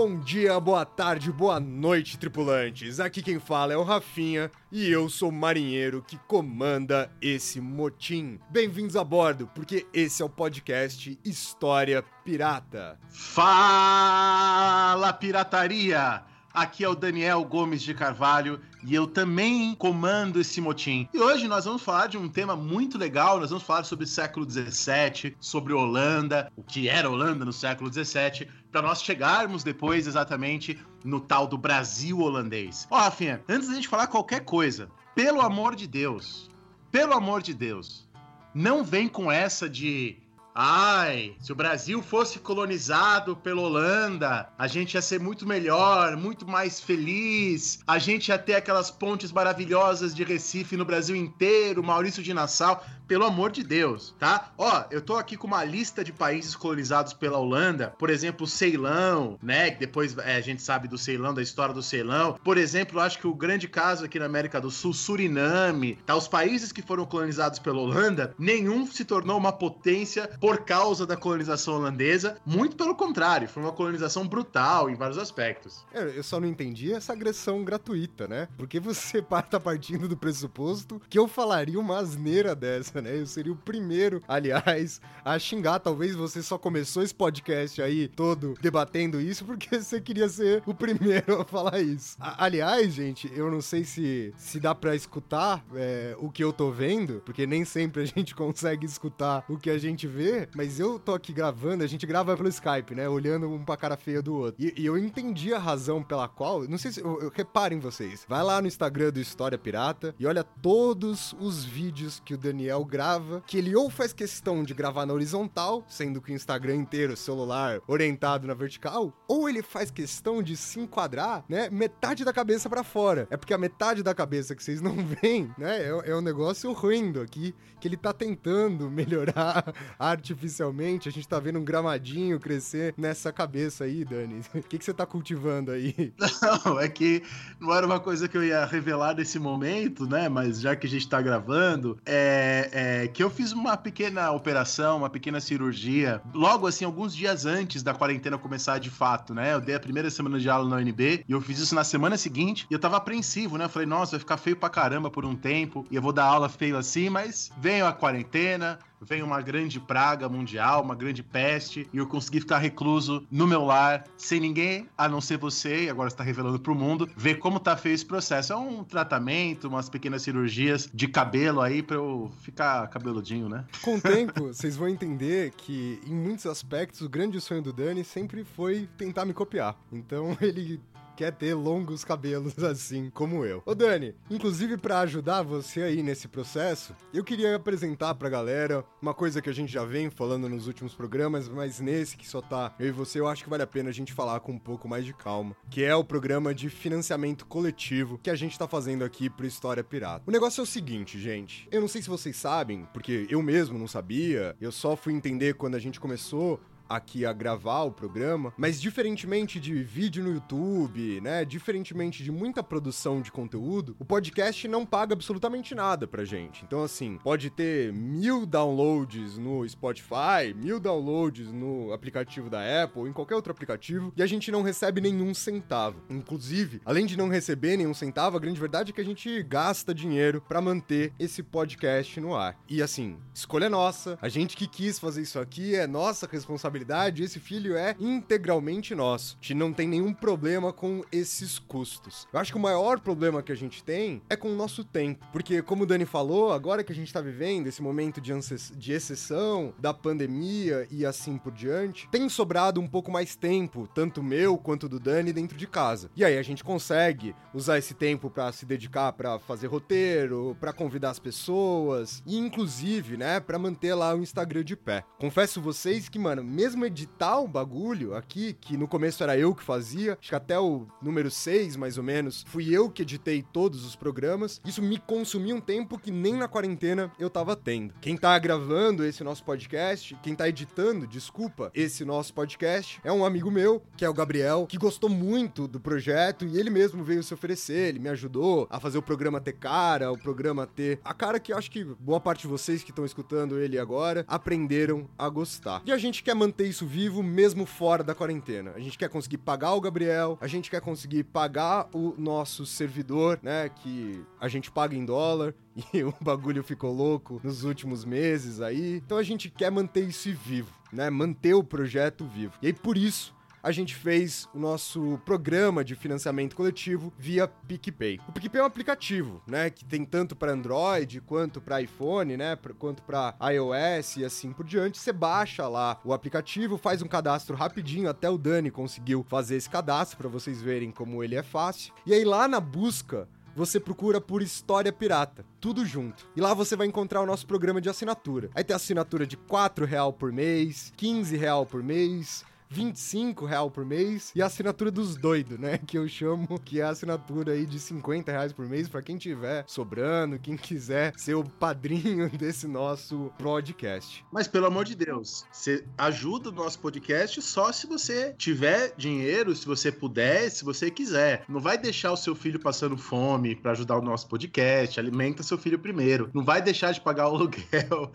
Bom dia, boa tarde, boa noite, tripulantes. Aqui quem fala é o Rafinha e eu sou o marinheiro que comanda esse motim. Bem-vindos a bordo, porque esse é o podcast História Pirata. Fala, pirataria! Aqui é o Daniel Gomes de Carvalho e eu também comando esse motim. E hoje nós vamos falar de um tema muito legal. Nós vamos falar sobre o século XVII, sobre Holanda, o que era Holanda no século XVII, para nós chegarmos depois exatamente no tal do Brasil holandês. Ó, Rafinha, antes da gente falar qualquer coisa, pelo amor de Deus, pelo amor de Deus, não vem com essa de Ai, se o Brasil fosse colonizado pela Holanda, a gente ia ser muito melhor, muito mais feliz. A gente ia ter aquelas pontes maravilhosas de Recife no Brasil inteiro, Maurício de Nassau. Pelo amor de Deus, tá? Ó, eu tô aqui com uma lista de países colonizados pela Holanda. Por exemplo, Ceilão, né? Depois é, a gente sabe do Ceilão, da história do Ceilão. Por exemplo, acho que o grande caso aqui na América do Sul, Suriname, tá? Os países que foram colonizados pela Holanda, nenhum se tornou uma potência por causa da colonização holandesa. Muito pelo contrário, foi uma colonização brutal em vários aspectos. É, Eu só não entendi essa agressão gratuita, né? Porque você tá partindo do pressuposto que eu falaria uma asneira dessa, né? Eu seria o primeiro, aliás, a xingar. Talvez você só começou esse podcast aí todo debatendo isso porque você queria ser o primeiro a falar isso. A- aliás, gente, eu não sei se, se dá pra escutar é, o que eu tô vendo, porque nem sempre a gente consegue escutar o que a gente vê, mas eu tô aqui gravando, a gente grava pelo Skype, né? Olhando um pra cara feia do outro. E, e eu entendi a razão pela qual. Não sei se. Eu, eu- reparem vocês. Vai lá no Instagram do História Pirata e olha todos os vídeos que o Daniel grava. Que ele ou faz questão de gravar na horizontal, sendo que o Instagram inteiro, celular, orientado na vertical, ou ele faz questão de se enquadrar, né? Metade da cabeça pra fora. É porque a metade da cabeça que vocês não veem, né? É, é um negócio ruindo aqui, que ele tá tentando melhorar artificialmente. A gente tá vendo um gramadinho crescer nessa cabeça aí, Dani. O que, que você tá cultivando aí? Não, é que não era uma coisa que eu ia revelar nesse momento, né? Mas já que a gente tá gravando, é, é que eu fiz uma pequena operação, uma pequena cirurgia, logo assim, alguns dias antes da quarentena começar de fato, né? Eu dei a primeira semana de aula na UNB e eu fiz isso na semana seguinte e eu tava apreensivo, né? Eu falei, nossa, vai ficar feio pra caramba por um tempo e eu vou dar aula feio assim, mas veio a quarentena, veio uma grande praga mundial, uma grande peste, e eu consegui ficar recluso no meu lar, sem ninguém, a não ser você, e agora está revelando pro mundo, ver como tá feio esse processo. É um tratamento, umas pequenas cirurgias de cabelo aí pra eu ficar cabeludinho, né? Com o tempo, vocês vão entender que, em muitos aspectos, o grande sonho do Dani sempre foi tentar me copiar. Então ele quer ter longos cabelos assim como eu. Ô Dani, inclusive pra ajudar você aí nesse processo, eu queria apresentar pra galera uma coisa que a gente já vem falando nos últimos programas, mas nesse que só tá eu e você, eu acho que vale a pena a gente falar com um pouco mais de calma, que é o programa de financiamento coletivo que a gente tá fazendo aqui pro História Pirata. O negócio é o seguinte, gente, eu não sei se vocês sabem, porque eu mesmo não sabia, eu só fui entender quando a gente começou aqui a gravar o programa, mas diferentemente de vídeo no YouTube, né, diferentemente de muita produção de conteúdo, o podcast não paga absolutamente nada pra gente. Então, assim, pode ter mil downloads no Spotify, mil downloads no aplicativo da Apple, em qualquer outro aplicativo, e a gente não recebe nenhum centavo. Inclusive, além de não receber nenhum centavo, a grande verdade é que a gente gasta dinheiro pra manter esse podcast no ar. E assim, escolha nossa, a gente que quis fazer isso aqui é nossa responsabilidade responsabilidade, esse filho é integralmente nosso. A gente não tem nenhum problema com esses custos. Eu acho que o maior problema que a gente tem é com o nosso tempo. Porque, como o Dani falou, agora que a gente tá vivendo esse momento de, de exceção, da pandemia e assim por diante, tem sobrado um pouco mais tempo, tanto meu quanto do Dani, dentro de casa. E aí a gente consegue usar esse tempo pra se dedicar pra fazer roteiro, pra convidar as pessoas e inclusive, né, pra manter lá o Instagram de pé. Confesso vocês que, mano, mesmo mesmo editar o bagulho aqui, que no começo era eu que fazia, acho que até o número 6, mais ou menos, fui eu que editei todos os programas. Isso me consumiu um tempo que nem na quarentena eu tava tendo. Quem tá gravando esse nosso podcast, quem tá editando, desculpa, esse nosso podcast, é um amigo meu, que é o Gabriel, que gostou muito do projeto e ele mesmo veio se oferecer, ele me ajudou a fazer o programa ter cara, o programa ter a cara que acho que boa parte de vocês que estão escutando ele agora aprenderam a gostar. E a gente quer manter isso vivo mesmo fora da quarentena. A gente quer conseguir pagar o Gabriel, a gente quer conseguir pagar o nosso servidor, né, que a gente paga em dólar e o bagulho ficou louco nos últimos meses aí. Então a gente quer manter isso vivo, né? Manter o projeto vivo. E aí por isso a gente fez o nosso programa de financiamento coletivo via PicPay. O PicPay é um aplicativo, né, que tem tanto para Android quanto para iPhone, né, quanto para iOS e assim por diante. Você baixa lá o aplicativo, faz um cadastro rapidinho, até o Dani conseguiu fazer esse cadastro para vocês verem como ele é fácil. E aí lá na busca você procura por História Pirata, tudo junto. E lá você vai encontrar o nosso programa de assinatura. Aí tem assinatura de R$ real por mês, R$ real por mês, 25 real por mês e a assinatura dos doidos, né? Que eu chamo que é a assinatura aí de 50 reais por mês para quem tiver sobrando, quem quiser ser o padrinho desse nosso podcast. Mas pelo amor de Deus, você ajuda o nosso podcast só se você tiver dinheiro, se você puder, se você quiser. Não vai deixar o seu filho passando fome para ajudar o nosso podcast, alimenta seu filho primeiro. Não vai deixar de pagar o aluguel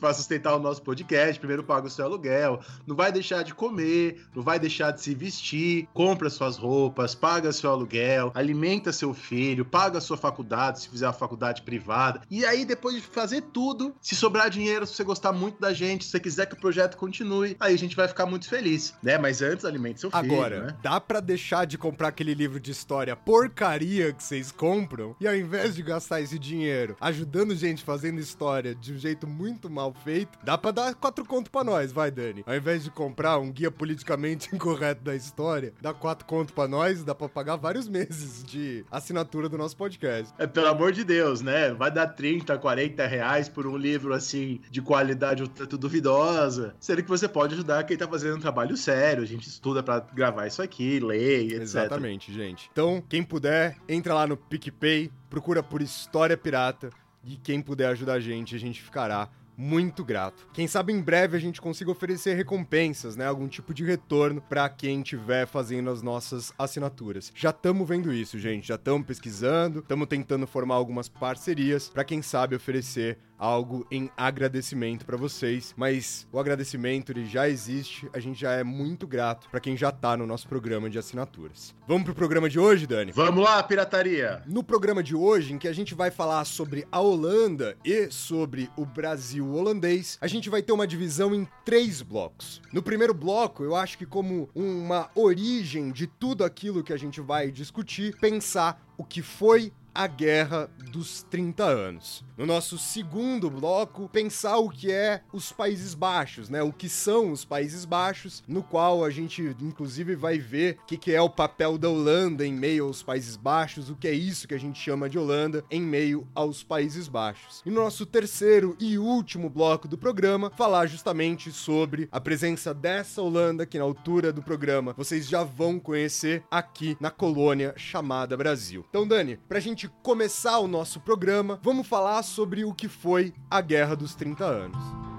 para sustentar o nosso podcast, primeiro paga o seu aluguel. Não vai vai deixar de comer, não vai deixar de se vestir, compra suas roupas, paga seu aluguel, alimenta seu filho, paga sua faculdade, se fizer a faculdade privada. E aí, depois de fazer tudo, se sobrar dinheiro, se você gostar muito da gente, se você quiser que o projeto continue, aí a gente vai ficar muito feliz, né? Mas antes, alimente seu filho. Agora, né? dá para deixar de comprar aquele livro de história porcaria que vocês compram e ao invés de gastar esse dinheiro ajudando gente fazendo história de um jeito muito mal feito, dá pra dar quatro conto pra nós, vai, Dani. Ao invés de comprar um guia politicamente incorreto da história, dá quatro conto pra nós, dá pra pagar vários meses de assinatura do nosso podcast. É, pelo amor de Deus, né? Vai dar 30, 40 reais por um livro assim, de qualidade um tanto duvidosa. Sendo que você pode ajudar quem tá fazendo um trabalho sério. A gente estuda para gravar isso aqui, lê, etc. Exatamente, gente. Então, quem puder, entra lá no PicPay, procura por História Pirata. E quem puder ajudar a gente, a gente ficará muito grato. Quem sabe em breve a gente consiga oferecer recompensas, né? Algum tipo de retorno para quem estiver fazendo as nossas assinaturas. Já estamos vendo isso, gente. Já estamos pesquisando, estamos tentando formar algumas parcerias para quem sabe oferecer algo em agradecimento para vocês, mas o agradecimento ele já existe, a gente já é muito grato para quem já tá no nosso programa de assinaturas. Vamos pro programa de hoje, Dani? Vamos lá, pirataria. No programa de hoje, em que a gente vai falar sobre a Holanda e sobre o Brasil holandês, a gente vai ter uma divisão em três blocos. No primeiro bloco, eu acho que como uma origem de tudo aquilo que a gente vai discutir, pensar o que foi a Guerra dos 30 Anos. No nosso segundo bloco, pensar o que é os Países Baixos, né? O que são os Países Baixos, no qual a gente inclusive vai ver o que, que é o papel da Holanda em meio aos Países Baixos, o que é isso que a gente chama de Holanda em meio aos Países Baixos. E no nosso terceiro e último bloco do programa, falar justamente sobre a presença dessa Holanda que na altura do programa vocês já vão conhecer aqui na colônia chamada Brasil. Então, Dani, pra gente gente começar o nosso programa, vamos falar sobre o que foi a Guerra dos 30 Anos.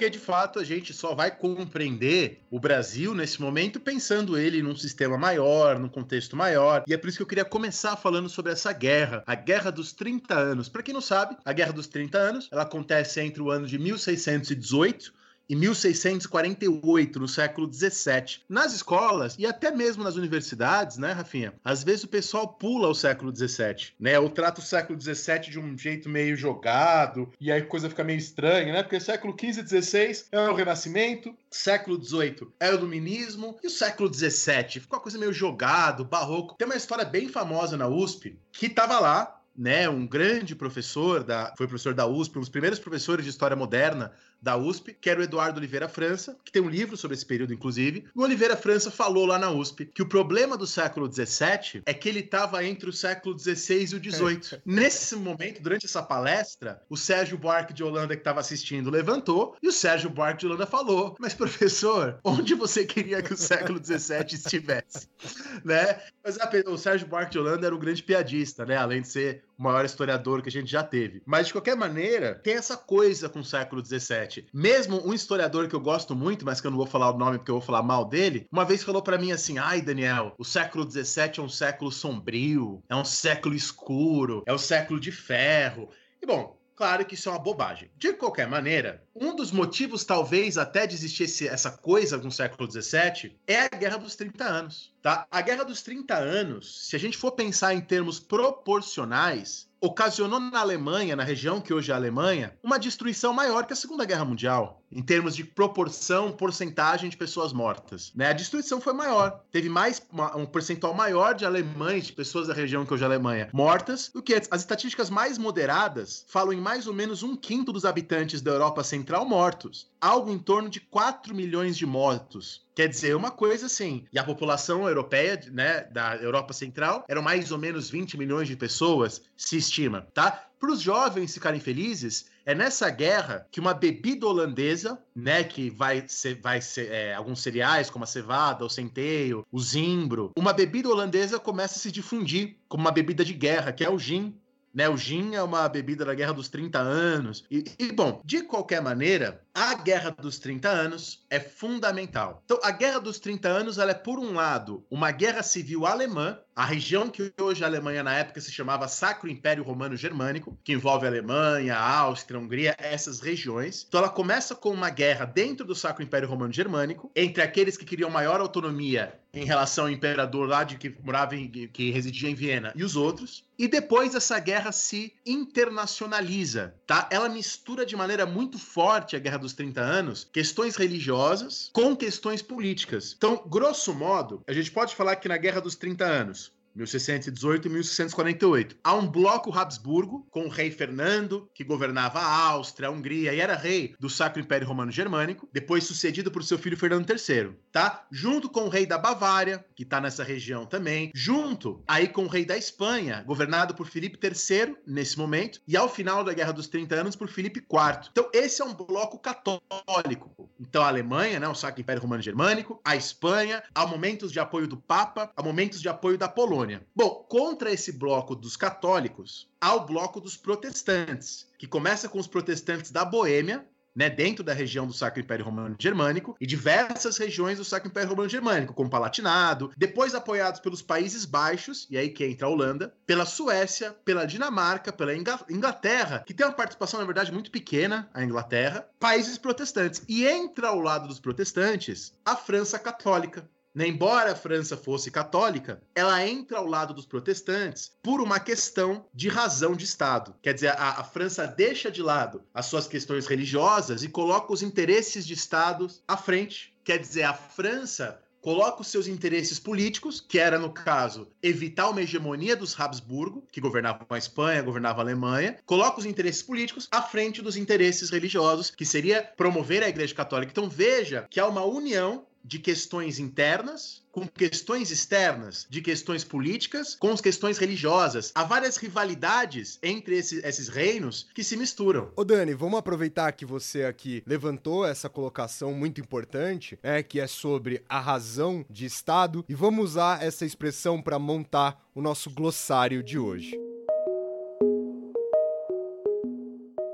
Porque de fato a gente só vai compreender o Brasil nesse momento pensando ele num sistema maior, num contexto maior. E é por isso que eu queria começar falando sobre essa guerra, a Guerra dos 30 Anos. Para quem não sabe, a Guerra dos 30 Anos, ela acontece entre o ano de 1618 e 1648, no século 17. Nas escolas e até mesmo nas universidades, né, Rafinha? Às vezes o pessoal pula o século 17, né? Ou trata o século 17 de um jeito meio jogado, e aí a coisa fica meio estranha, né? Porque século 15 e 16 é o Renascimento, século 18 é o Iluminismo, e o século 17 ficou uma coisa meio jogado, barroco. Tem uma história bem famosa na USP que tava lá né, um grande professor da, foi professor da USP, um dos primeiros professores de história moderna da USP, que era o Eduardo Oliveira França, que tem um livro sobre esse período, inclusive. O Oliveira França falou lá na USP que o problema do século XVII é que ele estava entre o século XVI e o XVIII. Nesse momento, durante essa palestra, o Sérgio Buarque de Holanda, que estava assistindo, levantou e o Sérgio Buarque de Holanda falou: Mas, professor, onde você queria que o século XVII estivesse? né? Mas a, o Sérgio Buarque de Holanda era um grande piadista, né? Além de ser o maior historiador que a gente já teve. Mas, de qualquer maneira, tem essa coisa com o século XVII. Mesmo um historiador que eu gosto muito, mas que eu não vou falar o nome porque eu vou falar mal dele, uma vez falou para mim assim: ai, Daniel, o século XVII é um século sombrio, é um século escuro, é o século de ferro. E bom, Claro que isso é uma bobagem. De qualquer maneira, um dos motivos, talvez, até de existir esse, essa coisa no século XVII é a Guerra dos 30 Anos. Tá? A Guerra dos 30 Anos, se a gente for pensar em termos proporcionais, ocasionou na Alemanha, na região que hoje é a Alemanha, uma destruição maior que a Segunda Guerra Mundial, em termos de proporção, porcentagem de pessoas mortas. Né? A destruição foi maior. Teve mais um percentual maior de alemães, de pessoas da região que hoje é a Alemanha, mortas, do que as estatísticas mais moderadas falam em mais ou menos um quinto dos habitantes da Europa Central mortos. Algo em torno de 4 milhões de mortos. Quer dizer, uma coisa assim. E a população europeia, né, da Europa Central, eram mais ou menos 20 milhões de pessoas, se estima, tá? Para os jovens ficarem felizes, é nessa guerra que uma bebida holandesa, né, que vai ser, vai ser é, alguns cereais como a cevada, o centeio, o zimbro, uma bebida holandesa começa a se difundir como uma bebida de guerra, que é o gin, né, o gin é uma bebida da Guerra dos 30 Anos. E, e, bom, de qualquer maneira, a Guerra dos 30 Anos é fundamental. Então, a Guerra dos 30 Anos, ela é, por um lado, uma guerra civil alemã, a região que hoje a Alemanha, na época, se chamava Sacro Império Romano Germânico, que envolve a Alemanha, a Áustria, a Hungria, essas regiões. Então, ela começa com uma guerra dentro do Sacro Império Romano Germânico, entre aqueles que queriam maior autonomia em relação ao imperador lá de que morava em, que residia em Viena e os outros. E depois essa guerra se internacionaliza, tá? Ela mistura de maneira muito forte a Guerra dos 30 Anos questões religiosas com questões políticas. Então, grosso modo, a gente pode falar que na Guerra dos 30 Anos 1618 e 1648. Há um bloco Habsburgo, com o rei Fernando, que governava a Áustria, a Hungria e era rei do Sacro Império Romano Germânico, depois sucedido por seu filho Fernando III, tá? Junto com o rei da Bavária, que tá nessa região também, junto aí com o rei da Espanha, governado por Filipe III nesse momento, e ao final da Guerra dos 30 Anos por Filipe IV. Então, esse é um bloco católico. Então, a Alemanha, né, o Sacro Império Romano Germânico, a Espanha, há momentos de apoio do Papa, há momentos de apoio da Polônia. Bom, contra esse bloco dos católicos, há o bloco dos protestantes, que começa com os protestantes da Boêmia, né, dentro da região do Sacro Império Romano Germânico e diversas regiões do Sacro Império Romano Germânico, como Palatinado, depois apoiados pelos Países Baixos, e aí que entra a Holanda, pela Suécia, pela Dinamarca, pela Inglaterra, que tem uma participação, na verdade, muito pequena, a Inglaterra, países protestantes. E entra ao lado dos protestantes a França católica, né, embora a França fosse católica, ela entra ao lado dos protestantes por uma questão de razão de Estado. Quer dizer, a, a, França deixa de lado as suas questões religiosas e coloca os interesses de Estado à frente. Quer dizer, a França coloca os seus interesses políticos, que era, no caso, evitar uma hegemonia dos Habsburgo, que governavam a Espanha, governavam a Alemanha, coloca os interesses políticos à frente dos interesses religiosos, que seria promover a Igreja Católica. Então veja que há uma união de questões internas com questões externas, de questões políticas com as questões religiosas. Há várias rivalidades entre esse, esses reinos que se misturam. Ô Dani, vamos aproveitar que você aqui levantou essa colocação muito importante, é que é sobre a razão de Estado, e vamos usar essa expressão para montar o nosso glossário de hoje.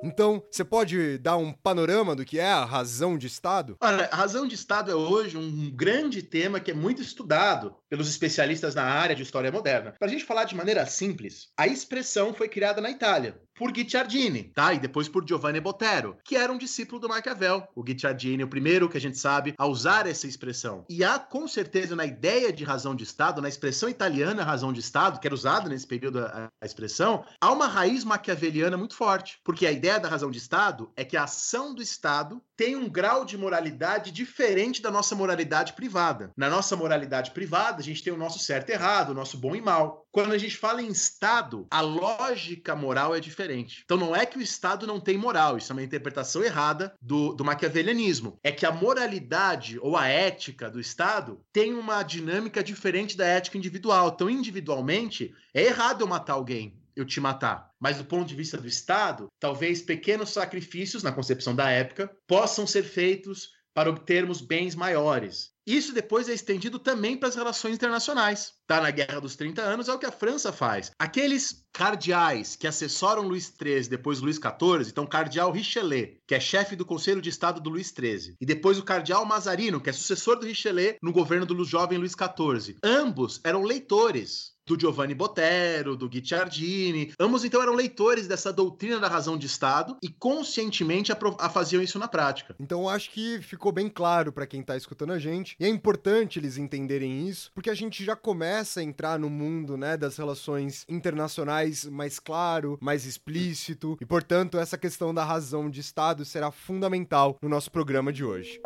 Então, você pode dar um panorama do que é a razão de Estado? Olha, a razão de Estado é hoje um grande tema que é muito estudado pelos especialistas na área de história moderna. Para a gente falar de maneira simples, a expressão foi criada na Itália por Guicciardini, tá? E depois por Giovanni Botero, que era um discípulo do Maquiavel. O Guicciardini, o primeiro que a gente sabe a usar essa expressão. E há com certeza na ideia de razão de Estado, na expressão italiana razão de Estado, que era usada nesse período a, a expressão, há uma raiz maquiaveliana muito forte, porque a ideia da razão de Estado é que a ação do Estado tem um grau de moralidade diferente da nossa moralidade privada. Na nossa moralidade privada, a gente tem o nosso certo e errado, o nosso bom e mal. Quando a gente fala em Estado, a lógica moral é diferente. Então não é que o Estado não tem moral, isso é uma interpretação errada do, do maquiavelianismo. É que a moralidade ou a ética do Estado tem uma dinâmica diferente da ética individual. Então, individualmente, é errado eu matar alguém eu te matar. Mas do ponto de vista do Estado, talvez pequenos sacrifícios, na concepção da época, possam ser feitos para obtermos bens maiores. Isso depois é estendido também para as relações internacionais. Tá na Guerra dos 30 Anos é o que a França faz. Aqueles cardeais que assessoram Luís XIII, depois Luís XIV, então cardeal Richelieu, que é chefe do Conselho de Estado do Luís XIII, e depois o cardeal Mazarino, que é sucessor do Richelieu no governo do jovem Luís XIV. Ambos eram leitores do Giovanni Botero, do Guicciardini. Ambos, então, eram leitores dessa doutrina da razão de Estado e conscientemente a, faziam isso na prática. Então, acho que ficou bem claro para quem tá escutando a gente, e é importante eles entenderem isso, porque a gente já começa a entrar no mundo, né, das relações internacionais mais claro, mais explícito, e, portanto, essa questão da razão de Estado será fundamental no nosso programa de hoje.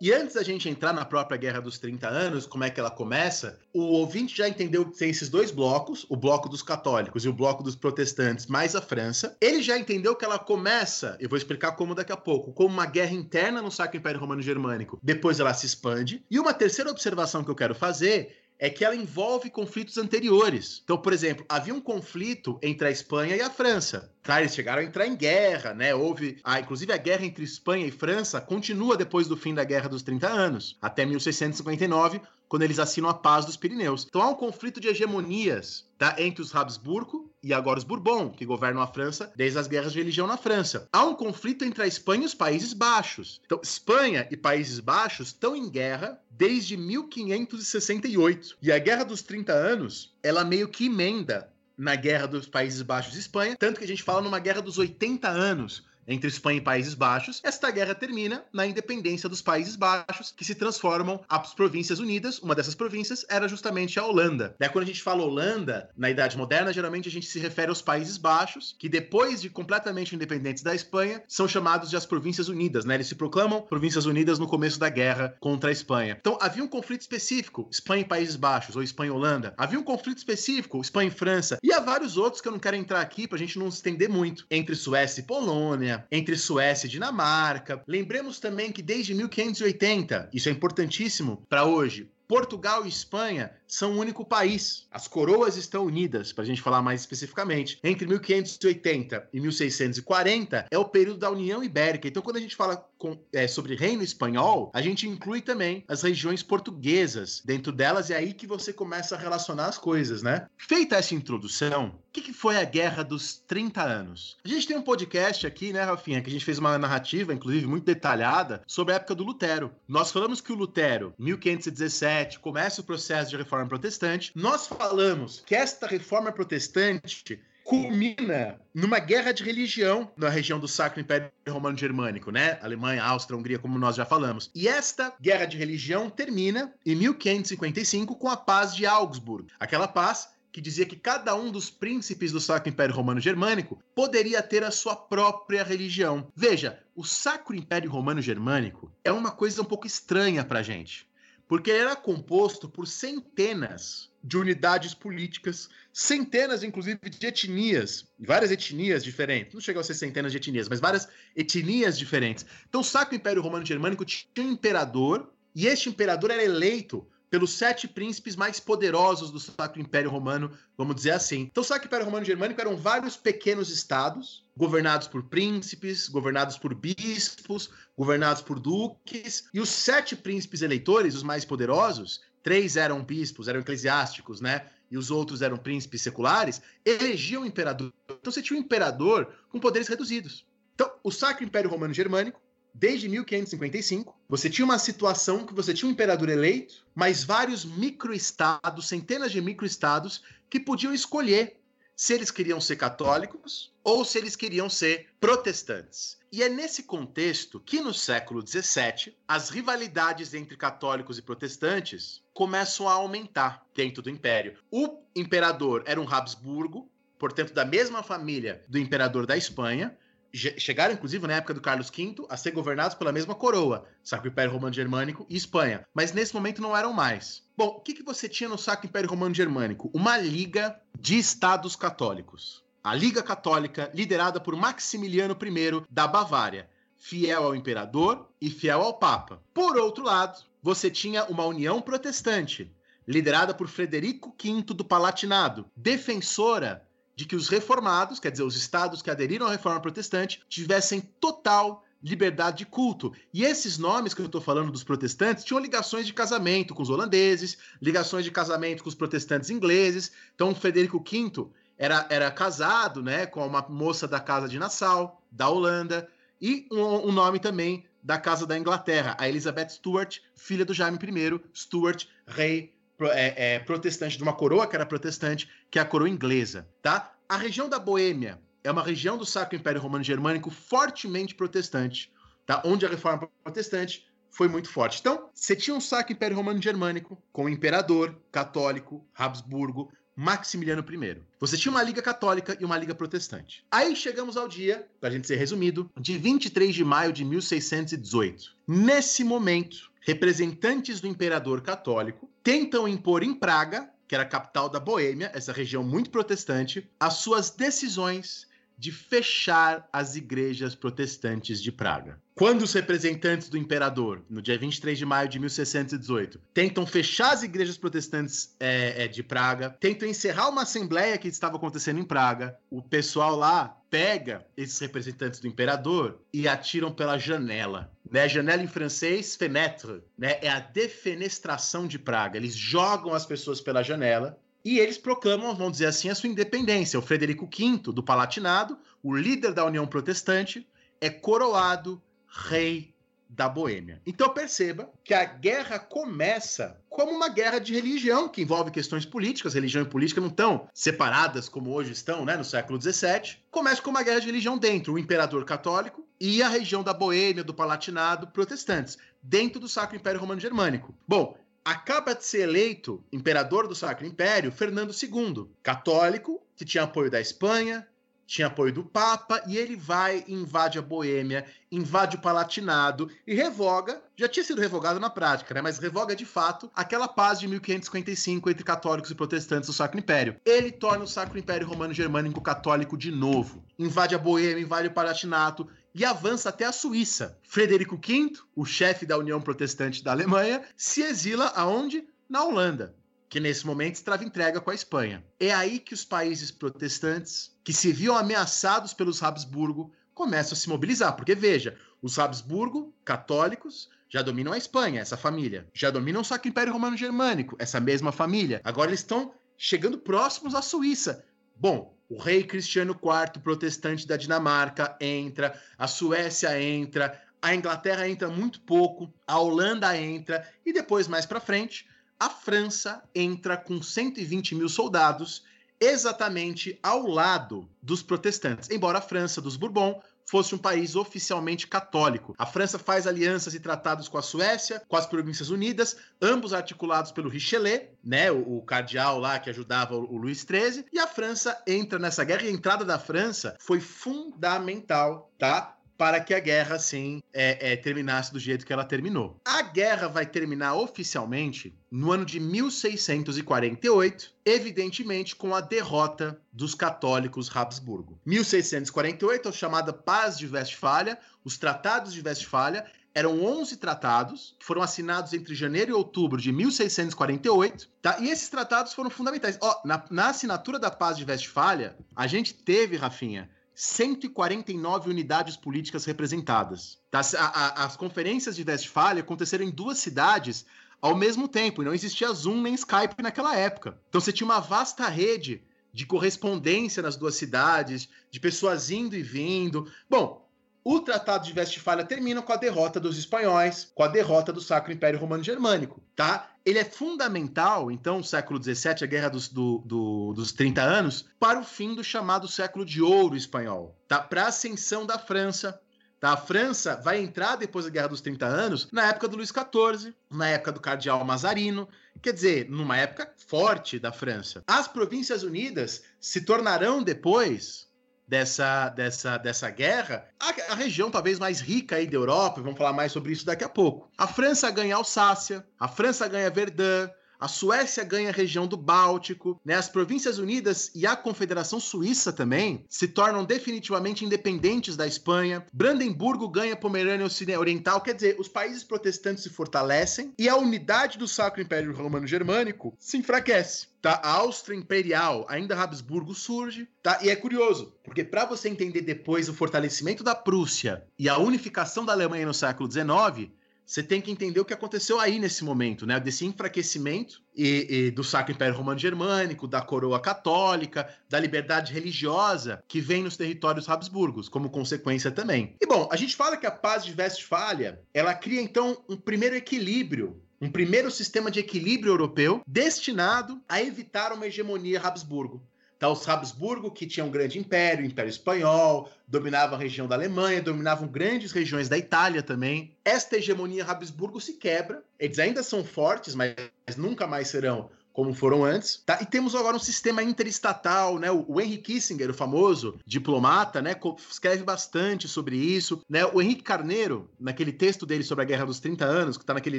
E antes da gente entrar na própria Guerra dos 30 Anos, como é que ela começa, o ouvinte já entendeu que tem esses dois blocos, o bloco dos católicos e o bloco dos protestantes, mais a França. Ele já entendeu que ela começa, eu vou explicar como daqui a pouco, como uma guerra interna no Sacro Império Romano Germânico. Depois ela se expande. E uma terceira observação que eu quero fazer é que ela envolve conflitos anteriores. Então, por exemplo, havia um conflito entre a Espanha e a França. Tá, eles chegaram a entrar em guerra, né? Houve, ah, inclusive a guerra entre Espanha e França continua depois do fim da Guerra dos 30 Anos, até 1659, quando eles assinam a Paz dos Pirineus. Então há um conflito de hegemonias tá? entre os Habsburgo e agora os Bourbon, que governam a França desde as guerras de religião na França. Há um conflito entre a Espanha e os Países Baixos. Então, Espanha e Países Baixos estão em guerra desde 1568. E a Guerra dos 30 Anos, ela meio que emenda na Guerra dos Países Baixos e Espanha, tanto que a gente fala numa Guerra dos 80 anos, entre Espanha e Países Baixos. Esta guerra termina na independência dos Países Baixos, que se transformam as Províncias Unidas. Uma dessas províncias era justamente a Holanda. Né? Quando a gente fala Holanda, na Idade Moderna, geralmente a gente se refere aos Países Baixos, que depois de completamente independentes da Espanha, são chamados de as Províncias Unidas. Né? Eles se proclamam Províncias Unidas no começo da guerra contra a Espanha. Então havia um conflito específico, Espanha e Países Baixos, ou Espanha e Holanda. Havia um conflito específico, Espanha e França. E há vários outros que eu não quero entrar aqui para a gente não se estender muito. Entre Suécia e Polônia, entre Suécia e Dinamarca. Lembremos também que desde 1580, isso é importantíssimo para hoje, Portugal e Espanha são um único país. As coroas estão unidas, para a gente falar mais especificamente. Entre 1580 e 1640 é o período da União Ibérica. Então, quando a gente fala com, é, sobre Reino Espanhol, a gente inclui também as regiões portuguesas dentro delas, e é aí que você começa a relacionar as coisas, né? Feita essa introdução, o que, que, foi a Guerra dos 30 Anos? A gente tem um podcast aqui, né, Rafinha, que a gente fez uma narrativa, inclusive muito detalhada, sobre a época do Lutero. Nós falamos que o Lutero, 1517, começa o processo de reforma protestante. Nós falamos que esta reforma protestante culmina numa guerra de religião na região do Sacro Império Romano Germânico, né? Alemanha, Áustria, Hungria, como nós já falamos. E esta guerra de religião termina em 1555 com a paz de Augsburg. Aquela paz que dizia que cada um dos príncipes do Sacro Império Romano Germânico poderia ter a sua própria religião. Veja, o Sacro Império Romano Germânico é uma coisa um pouco estranha pra gente, porque ele era composto por centenas de unidades políticas, centenas, inclusive, de etnias, várias etnias diferentes. Não chegou a ser centenas de etnias, mas várias etnias diferentes. Então, o Império Romano Germânico tinha um imperador, e este imperador era eleito pelos sete príncipes mais poderosos do Sacro Império Romano, vamos dizer assim. Então, o Sacro Império Romano Germânico eram vários pequenos estados, governados por príncipes, governados por bispos, governados por duques, e os sete príncipes eleitores, os mais poderosos, três eram bispos, eram eclesiásticos, né? E os outros eram príncipes seculares, elegiam o imperador. Então, você tinha um imperador com poderes reduzidos. Então, o Sacro Império Romano Germânico desde 1555, você tinha uma situação que você tinha um imperador eleito, mas vários microestados, centenas de microestados, que podiam escolher se eles queriam ser católicos ou se eles queriam ser protestantes. E é nesse contexto que, no século XVII, as rivalidades entre católicos e protestantes começam a aumentar dentro do império. O imperador era um Habsburgo, portanto, da mesma família do imperador da Espanha, chegaram, inclusive, na época do Carlos V, a ser governados pela mesma coroa, Sacro Império Romano Germânico e Espanha. Mas nesse momento não eram mais. Bom, o que, que você tinha no Sacro Império Romano Germânico? Uma liga de estados católicos. A Liga Católica, liderada por Maximiliano I da Bavária, fiel ao imperador e fiel ao Papa. Por outro lado, você tinha uma União Protestante, liderada por Frederico V do Palatinado, defensora de que os reformados, quer dizer, os estados que aderiram à reforma protestante, tivessem total liberdade de culto. E esses nomes que eu estou falando dos protestantes tinham ligações de casamento com os holandeses, ligações de casamento com os protestantes ingleses. Então, Frederico V era, era casado né, com uma moça da casa de Nassau, da Holanda, e um, um nome também da casa da Inglaterra, a Elizabeth Stuart, filha do Jaime I, Stuart, rei é, é, protestante, de uma coroa que era protestante, que é a coroa inglesa, tá? A região da Boêmia é uma região do Sacro Império Romano Germânico fortemente protestante, tá? Onde a reforma protestante foi muito forte. Então, você tinha um Sacro Império Romano Germânico com o imperador católico Habsburgo, Maximiliano I. Você tinha uma liga católica e uma liga protestante. Aí chegamos ao dia, para a gente ser resumido, de 23 de maio de 1618. Nesse momento, representantes do imperador católico tentam impor em Praga, que era a capital da Boêmia, essa região muito protestante, as suas decisões de fechar as igrejas protestantes de Praga. Quando os representantes do imperador, no dia 23 de maio de 1618, tentam fechar as igrejas protestantes é, é, de Praga, tentam encerrar uma assembleia que estava acontecendo em Praga, o pessoal lá pega esses representantes do imperador e atiram pela janela. Né? Janela em francês, fenêtre, né? é a defenestração de Praga. Eles jogam as pessoas pela janela e eles proclamam, vamos dizer assim, a sua independência. O Frederico V, do Palatinado, o líder da União Protestante, é coroado rei da Boêmia. Então perceba que a guerra começa como uma guerra de religião, que envolve questões políticas. Religião e política não estão separadas como hoje estão, né, no século XVII. Começa com uma guerra de religião dentro, o imperador católico e a região da Boêmia, do Palatinado, protestantes, dentro do Sacro Império Romano Germânico. Bom, acaba de ser eleito imperador do Sacro Império Fernando II, católico, que tinha apoio da Espanha, tinha apoio do Papa, e ele vai e invade a Boêmia, invade o Palatinado e revoga, já tinha sido revogado na prática, né, mas revoga de fato aquela paz de 1555 entre católicos e protestantes do Sacro Império. Ele torna o Sacro Império Romano Germânico católico de novo. Invade a Boêmia, invade o Palatinato, e avança até a Suíça. Frederico V, o chefe da União Protestante da Alemanha, se exila aonde? Na Holanda, que nesse momento estava entrega com a Espanha. É aí que os países protestantes, que se viam ameaçados pelos Habsburgo, começam a se mobilizar, porque veja, os Habsburgo, católicos, já dominam a Espanha, essa família. Já dominam só que o Império Romano Germânico, essa mesma família. Agora eles estão chegando próximos à Suíça. Bom, o rei Cristiano IV, protestante da Dinamarca, entra, a Suécia entra, a Inglaterra entra muito pouco, a Holanda entra, e depois, mais para frente, a França entra com 120 mil soldados, exatamente ao lado dos protestantes. Embora a França dos Bourbon fosse um país oficialmente católico. A França faz alianças e tratados com a Suécia, com as Províncias Unidas, ambos articulados pelo Richelieu, né, o, o cardeal lá que ajudava o, o Luís XIII, e a França entra nessa guerra e a entrada da França foi fundamental, tá? Para que a guerra, assim, é, é, terminasse do jeito que ela terminou. A guerra vai terminar oficialmente no ano de 1648, evidentemente com a derrota dos católicos Habsburgo. 1648, a chamada Paz de Westfália, os Tratados de Westfália, eram 11 tratados que foram assinados entre janeiro e outubro de 1648, tá? E esses tratados foram fundamentais. Ó, na, na assinatura da Paz de Westfália, a gente teve, Rafinha, 149 unidades políticas representadas. Tá? A, a, as conferências de Westfália aconteceram em duas cidades ao mesmo tempo, e não existia Zoom nem Skype naquela época. Então você tinha uma vasta rede de correspondência nas duas cidades, de pessoas indo e vindo. Bom, o Tratado de Westfália termina com a derrota dos espanhóis, com a derrota do Sacro Império Romano Germânico, tá? ele é fundamental, então, o século XVII, a Guerra dos, do, do, dos 30 anos, para o fim do chamado século de ouro espanhol, tá? para a ascensão da França. Tá? A França vai entrar depois da Guerra dos 30 anos na época do Luís XIV, na época do Cardeal Mazarino, quer dizer, numa época forte da França. As Províncias Unidas se tornarão depois dessa, dessa, dessa guerra, a, a, região talvez mais rica aí da Europa, vamos falar mais sobre isso daqui a pouco. A França ganha Alsácia, a França ganha Verdun, a Suécia ganha a região do Báltico, né? As Províncias Unidas e a Confederação Suíça também se tornam definitivamente independentes da Espanha. Brandemburgo ganha Pomerânia Oriental, quer dizer, os países protestantes se fortalecem e a unidade do Sacro Império Romano Germânico se enfraquece. Tá? A Áustria Imperial, ainda Habsburgo surge, tá? E é curioso, porque para você entender depois o fortalecimento da Prússia e a unificação da Alemanha no século XIX, você tem que entender o que aconteceu aí nesse momento, né? Desse enfraquecimento e, e, do Sacro Império Romano Germânico, da coroa católica, da liberdade religiosa que vem nos territórios Habsburgos, como consequência também. E bom, a gente fala que a paz de Westfália, ela cria então um primeiro equilíbrio um primeiro sistema de equilíbrio europeu destinado a evitar uma hegemonia Habsburgo. Então, os Habsburgo, que tinham um grande império, Império Espanhol, dominavam a região da Alemanha, dominavam grandes regiões da Itália também. Esta hegemonia Habsburgo se quebra. Eles ainda são fortes, mas nunca mais serão como foram antes. Tá? E temos agora um sistema interestatal, né? O, Henry Kissinger, o famoso diplomata, né? Escreve bastante sobre isso. Né? O Henrique Carneiro, naquele texto dele sobre a Guerra dos 30 Anos, que está naquele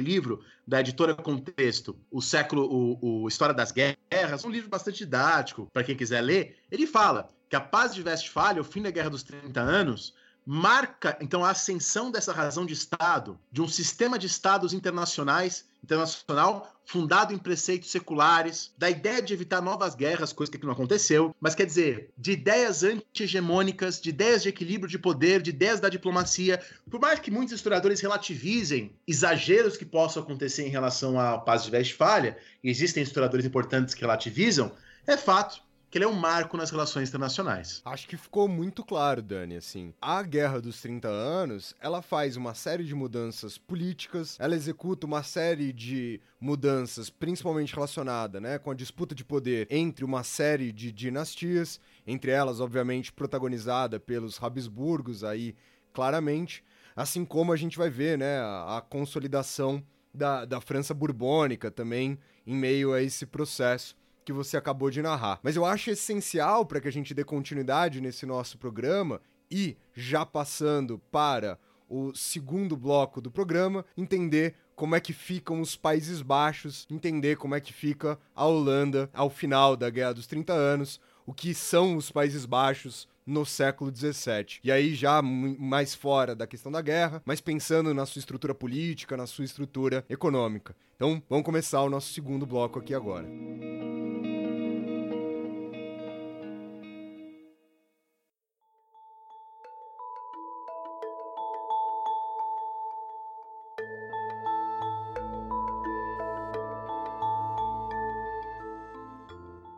livro da editora Contexto, o século, o, o História das Guerras, um livro bastante didático para quem quiser ler. Ele fala que a paz de Westfália, o fim da Guerra dos 30 Anos, marca então a ascensão dessa razão de Estado, de um sistema de Estados internacionais, internacional, fundado em preceitos seculares, da ideia de evitar novas guerras, coisa que não aconteceu, mas quer dizer, de ideias anti-hegemônicas, de ideias de equilíbrio de poder, de ideias da diplomacia. Por mais que muitos historiadores relativizem exageros que possam acontecer em relação à paz de Westfália, e existem historiadores importantes que relativizam, é fato que ele é um marco nas relações internacionais. Acho que ficou muito claro, Dani, assim. A Guerra dos 30 Anos, ela faz uma série de mudanças políticas, ela executa uma série de mudanças, principalmente relacionada, né, com a disputa de poder entre uma série de dinastias, entre elas, obviamente, protagonizada pelos Habsburgos aí, claramente, assim como a gente vai ver, né, a, a consolidação da, da França Borbônica também em meio a esse processo que você acabou de narrar. Mas eu acho essencial para que a gente dê continuidade nesse nosso programa e, já passando para o segundo bloco do programa, entender como é que ficam os Países Baixos, entender como é que fica a Holanda ao final da Guerra dos 30 Anos, o que são os Países Baixos no século XVII. E aí já mais fora da questão da guerra, mas pensando na sua estrutura política, na sua estrutura econômica. Então, vamos começar o nosso segundo bloco aqui agora.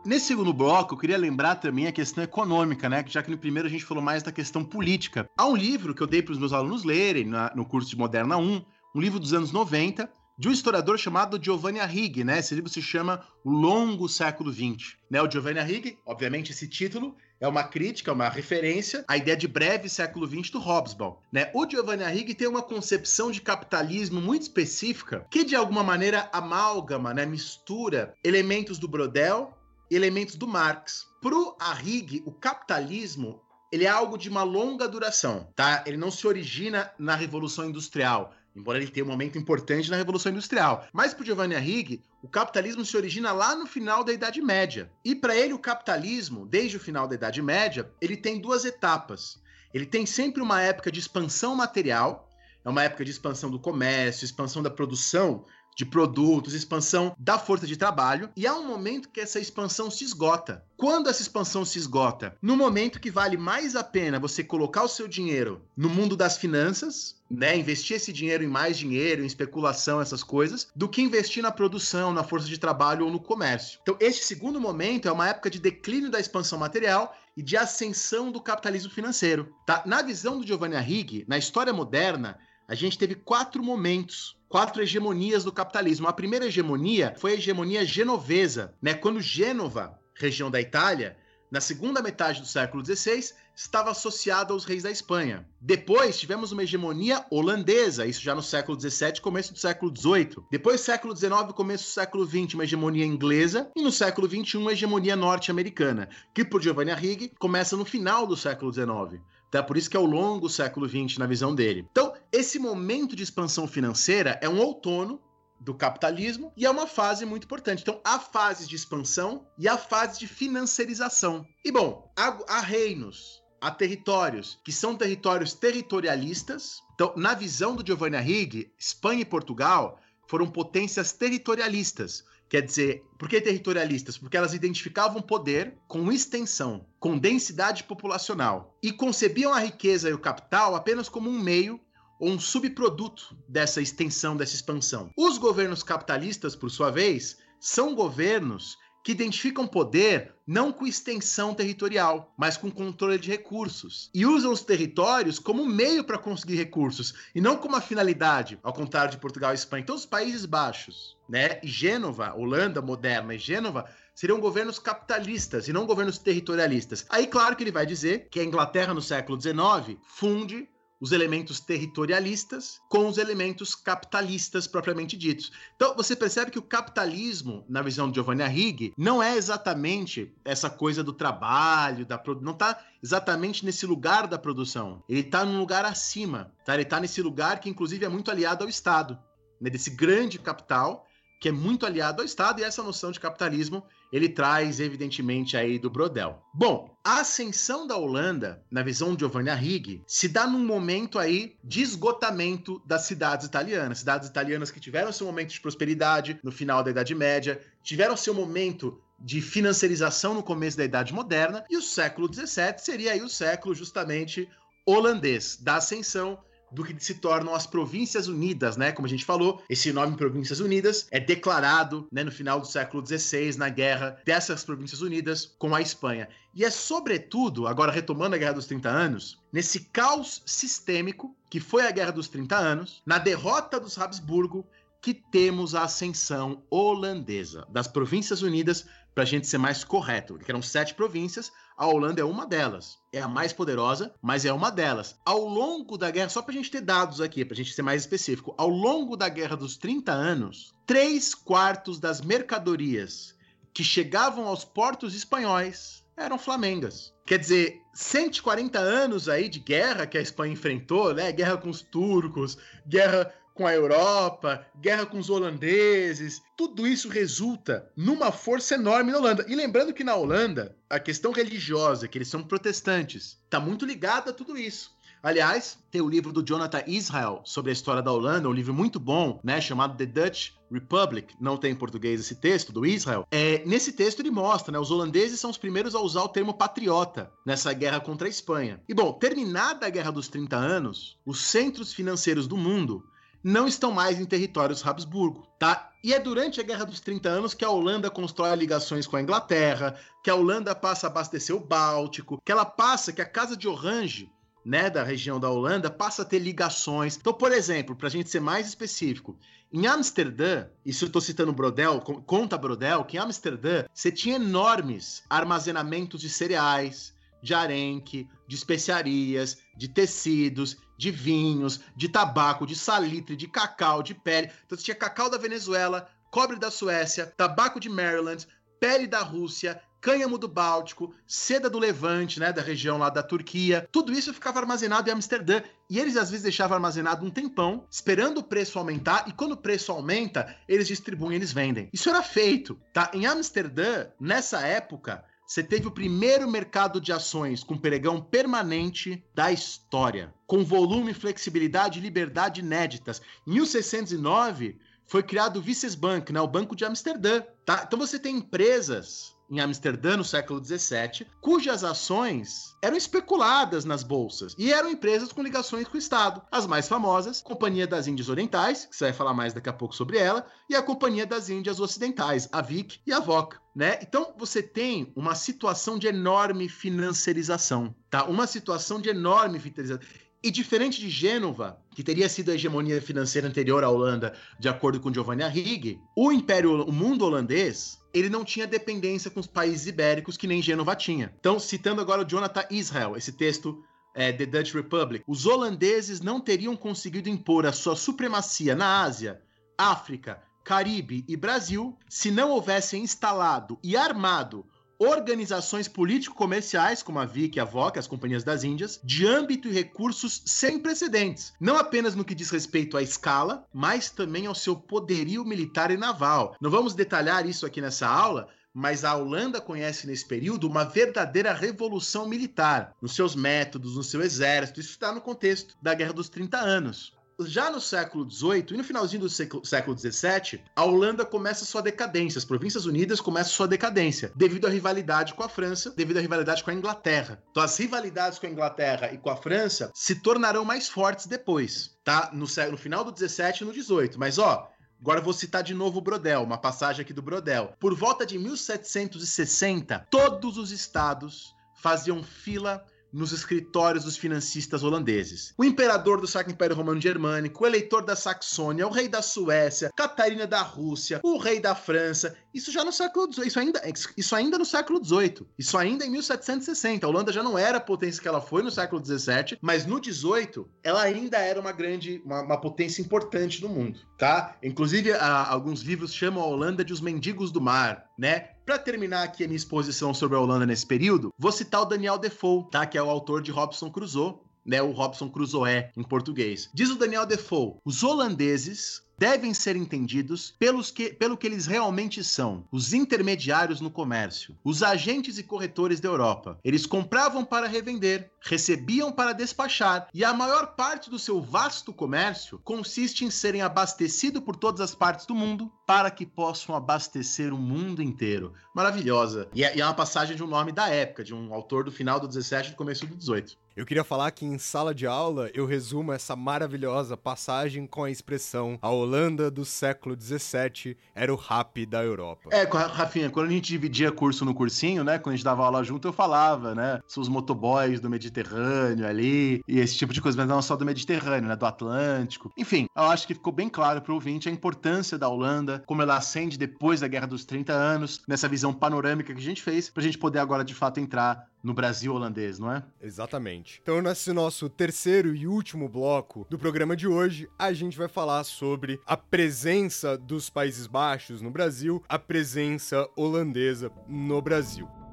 Nesse segundo bloco, eu queria lembrar também a questão econômica, né? Já que no primeiro a gente falou mais da questão política. Há um livro que eu dei para os meus alunos lerem na, no curso de Moderna 1, um livro dos anos 90, de um historiador chamado Giovanni Arrighi, né? Esse livro se chama O Longo Século XX. Né? O Giovanni Arrighi, obviamente, esse título é uma crítica, uma referência à ideia de breve século XX do Hobsbawm. Né? O Giovanni Arrighi tem uma concepção de capitalismo muito específica que, de alguma maneira, amálgama, né? mistura elementos do Brodel elementos do Marx. Pro Arrighi, o capitalismo ele é algo de uma longa duração, tá? Ele não se origina na Revolução Industrial, embora ele tenha um momento importante na Revolução Industrial. Mas para Giovanni Arrighi, o capitalismo se origina lá no final da Idade Média. E para ele, o capitalismo, desde o final da Idade Média, ele tem duas etapas. Ele tem sempre uma época de expansão material, é uma época de expansão do comércio, expansão da produção de produtos, expansão da força de trabalho, e há um momento que essa expansão se esgota. Quando essa expansão se esgota? No momento que vale mais a pena você colocar o seu dinheiro no mundo das finanças, né, investir esse dinheiro em mais dinheiro, em especulação, essas coisas, do que investir na produção, na força de trabalho ou no comércio. Então, este segundo momento é uma época de declínio da expansão material e de ascensão do capitalismo financeiro. Tá? Na visão do Giovanni Arrighi, na história moderna, a gente teve quatro momentos quatro hegemonias do capitalismo. A primeira hegemonia foi a hegemonia genovesa, né? Quando Gênova, região da Itália, na segunda metade do século XVI, estava associada aos reis da Espanha. Depois tivemos uma hegemonia holandesa, isso já no século XVII, começo do século XVIII. Depois, século XIX, começo do século XX, uma hegemonia inglesa. E no século XXI, uma hegemonia norte-americana, que por Giovanni Arrighi começa no final do século XIX. Tá? Por isso que é o longo século XX na visão dele. Então, esse momento de expansão financeira é um outono do capitalismo e é uma fase muito importante. Então, há fases de expansão e há fases de financiarização. E bom, há, há reinos, há territórios que são territórios territorialistas. Então, na visão do Giovanni Arrighi, Espanha e Portugal foram potências territorialistas. Quer dizer, por que territorialistas? Porque elas identificavam poder com extensão, com densidade populacional e concebiam a riqueza e o capital apenas como um meio ou um subproduto dessa extensão, dessa expansão. Os governos capitalistas, por sua vez, são governos que identificam poder não com extensão territorial, mas com controle de recursos. E usam os territórios como meio para conseguir recursos, e não como uma finalidade, ao contrário de Portugal e Espanha. Então, os Países Baixos, né, e Gênova, Holanda moderna e Gênova, seriam governos capitalistas e não governos territorialistas. Aí, claro que ele vai dizer que a Inglaterra, no século XIX, funde os elementos territorialistas com os elementos capitalistas propriamente ditos. Então, você percebe que o capitalismo, na visão de Giovanni Arrighi, não é exatamente essa coisa do trabalho, da não está exatamente nesse lugar da produção. Ele está num lugar acima, tá? Ele está nesse lugar que, inclusive, é muito aliado ao Estado, né? desse grande capital que é muito aliado ao Estado, e essa noção de capitalismo ele traz, evidentemente, aí do Brodel. Bom, a ascensão da Holanda, na visão de Giovanni Arrighi, se dá num momento aí de esgotamento das cidades italianas. Cidades italianas que tiveram seu momento de prosperidade no final da Idade Média, tiveram seu momento de financiarização no começo da Idade Moderna, e o século XVII seria aí o século justamente holandês, da ascensão do que se tornam as Províncias Unidas, né? Como a gente falou, esse nome Províncias Unidas é declarado né, no final do século XVI, na guerra dessas Províncias Unidas com a Espanha. E é sobretudo, agora retomando a Guerra dos 30 Anos, nesse caos sistêmico que foi a Guerra dos 30 Anos, na derrota dos Habsburgo, que temos a ascensão holandesa das Províncias Unidas, para a gente ser mais correto, que eram sete províncias, a Holanda é uma delas. É a mais poderosa, mas é uma delas. Ao longo da guerra, só para a gente ter dados aqui, para a gente ser mais específico, ao longo da guerra dos 30 anos, três quartos das mercadorias que chegavam aos portos espanhóis eram flamengas. Quer dizer, 140 anos aí de guerra que a Espanha enfrentou, né? Guerra com os turcos, guerra com a Europa, guerra com os holandeses, tudo isso resulta numa força enorme na Holanda. E lembrando que na Holanda, a questão religiosa, que eles são protestantes, está muito ligada a tudo isso. Aliás, tem o livro do Jonathan Israel sobre a história da Holanda, um livro muito bom, né, chamado The Dutch Republic. Não tem em português esse texto do Israel. É, nesse texto ele mostra, né, os holandeses são os primeiros a usar o termo patriota nessa guerra contra a Espanha. E bom, terminada a Guerra dos 30 Anos, os centros financeiros do mundo não estão mais em territórios Habsburgo, tá? E é durante a Guerra dos 30 Anos que a Holanda constrói ligações com a Inglaterra, que a Holanda passa a abastecer o Báltico, que ela passa, que a Casa de Orange, né, da região da Holanda, passa a ter ligações. Então, por exemplo, para a gente ser mais específico, em Amsterdã, isso eu estou citando Brodel, conta Brodel, que em Amsterdã você tinha enormes armazenamentos de cereais, de arenque, de especiarias, de tecidos, de vinhos, de tabaco, de salitre, de cacau, de pele. Então você tinha cacau da Venezuela, cobre da Suécia, tabaco de Maryland, pele da Rússia, cânhamo do Báltico, seda do Levante, né, da região lá da Turquia. Tudo isso ficava armazenado em Amsterdã e eles às vezes deixavam armazenado um tempão, esperando o preço aumentar e quando o preço aumenta, eles distribuem, eles vendem. Isso era feito, tá? Em Amsterdã, nessa época, você teve o primeiro mercado de ações com pregão permanente da história, com volume, flexibilidade e liberdade inéditas. Em 1609 foi criado o Vicesbank, né, o Banco de Amsterdã. Tá? Então você tem empresas em Amsterdã no século XVII, cujas ações eram especuladas nas bolsas e eram empresas com ligações com o Estado. As mais famosas, Companhia das Índias Orientais, que você vai falar mais daqui a pouco sobre ela, e a Companhia das Índias Ocidentais, a VIC e a VOC. Né? Então você tem uma situação de enorme financiarização, tá? Uma situação de enorme financiarização. E diferente de Gênova, que teria sido a hegemonia financeira anterior à Holanda, de acordo com Giovanni Arrighi, o Império, o mundo holandês, ele não tinha dependência com os países ibéricos que nem Gênova tinha. Então, citando agora o Jonathan Israel, esse texto é, The Dutch Republic, os holandeses não teriam conseguido impor a sua supremacia na Ásia, África, Caribe e Brasil se não houvessem instalado e armado organizações político-comerciais, como a VIC a VOC, as Companhias das Índias, de âmbito e recursos sem precedentes. Não apenas no que diz respeito à escala, mas também ao seu poderio militar e naval. Não vamos detalhar isso aqui nessa aula, mas a Holanda conhece nesse período uma verdadeira revolução militar, nos seus métodos, no seu exército. Isso está no contexto da Guerra dos 30 Anos já no século XVIII e no finalzinho do século, XVII, a Holanda começa sua decadência, as Províncias Unidas começam sua decadência, devido à rivalidade com a França, devido à rivalidade com a Inglaterra. Então as rivalidades com a Inglaterra e com a França se tornarão mais fortes depois, tá? No, no final do 17 e no 18. Mas ó, Agora vou citar de novo o Brodel, uma passagem aqui do Brodel. Por volta de 1760, todos os estados faziam fila nos escritórios dos financistas holandeses. O imperador do Sacro Império Romano Germânico, o eleitor da Saxônia, o rei da Suécia, Catarina da Rússia, o rei da França, isso já no século XVIII, isso ainda, isso ainda no século XVIII, isso ainda em 1760. A Holanda já não era a potência que ela foi no século XVII, mas no XVIII ela ainda era uma grande, uma, uma potência importante no mundo, tá? Inclusive, a, alguns livros chamam a Holanda de os mendigos do mar, né? Para terminar aqui a minha exposição sobre a Holanda nesse período, vou citar o Daniel Defoe, tá? Que é o autor de Robson Crusoe, né, o Robson Crusoe em português. Diz o Daniel Defoe: os holandeses devem ser entendidos pelos que, pelo que eles realmente são: os intermediários no comércio, os agentes e corretores da Europa. Eles compravam para revender, recebiam para despachar, e a maior parte do seu vasto comércio consiste em serem abastecidos por todas as partes do mundo para que possam abastecer o mundo inteiro. Maravilhosa. E é, e é uma passagem de um nome da época, de um autor do final do 17 e do começo do 18. Eu queria falar que em sala de aula eu resumo essa maravilhosa passagem com a expressão a Holanda do século XVII era o rap da Europa. É, Rafinha, quando a gente dividia curso no cursinho, né, quando a gente dava aula junto, eu falava, né, os motoboys do Mediterrâneo ali, e esse tipo de coisa, mas não só do Mediterrâneo, né, do Atlântico. Enfim, eu acho que ficou bem claro para o ouvinte a importância da Holanda, como ela ascende depois da Guerra dos 30 anos, nessa visão panorâmica que a gente fez, pra gente poder agora de fato entrar no Brasil holandês, não é? Exatamente. Então, nesse nosso terceiro e último bloco do programa de hoje, a gente vai falar sobre a presença dos Países Baixos no Brasil, a presença holandesa no Brasil.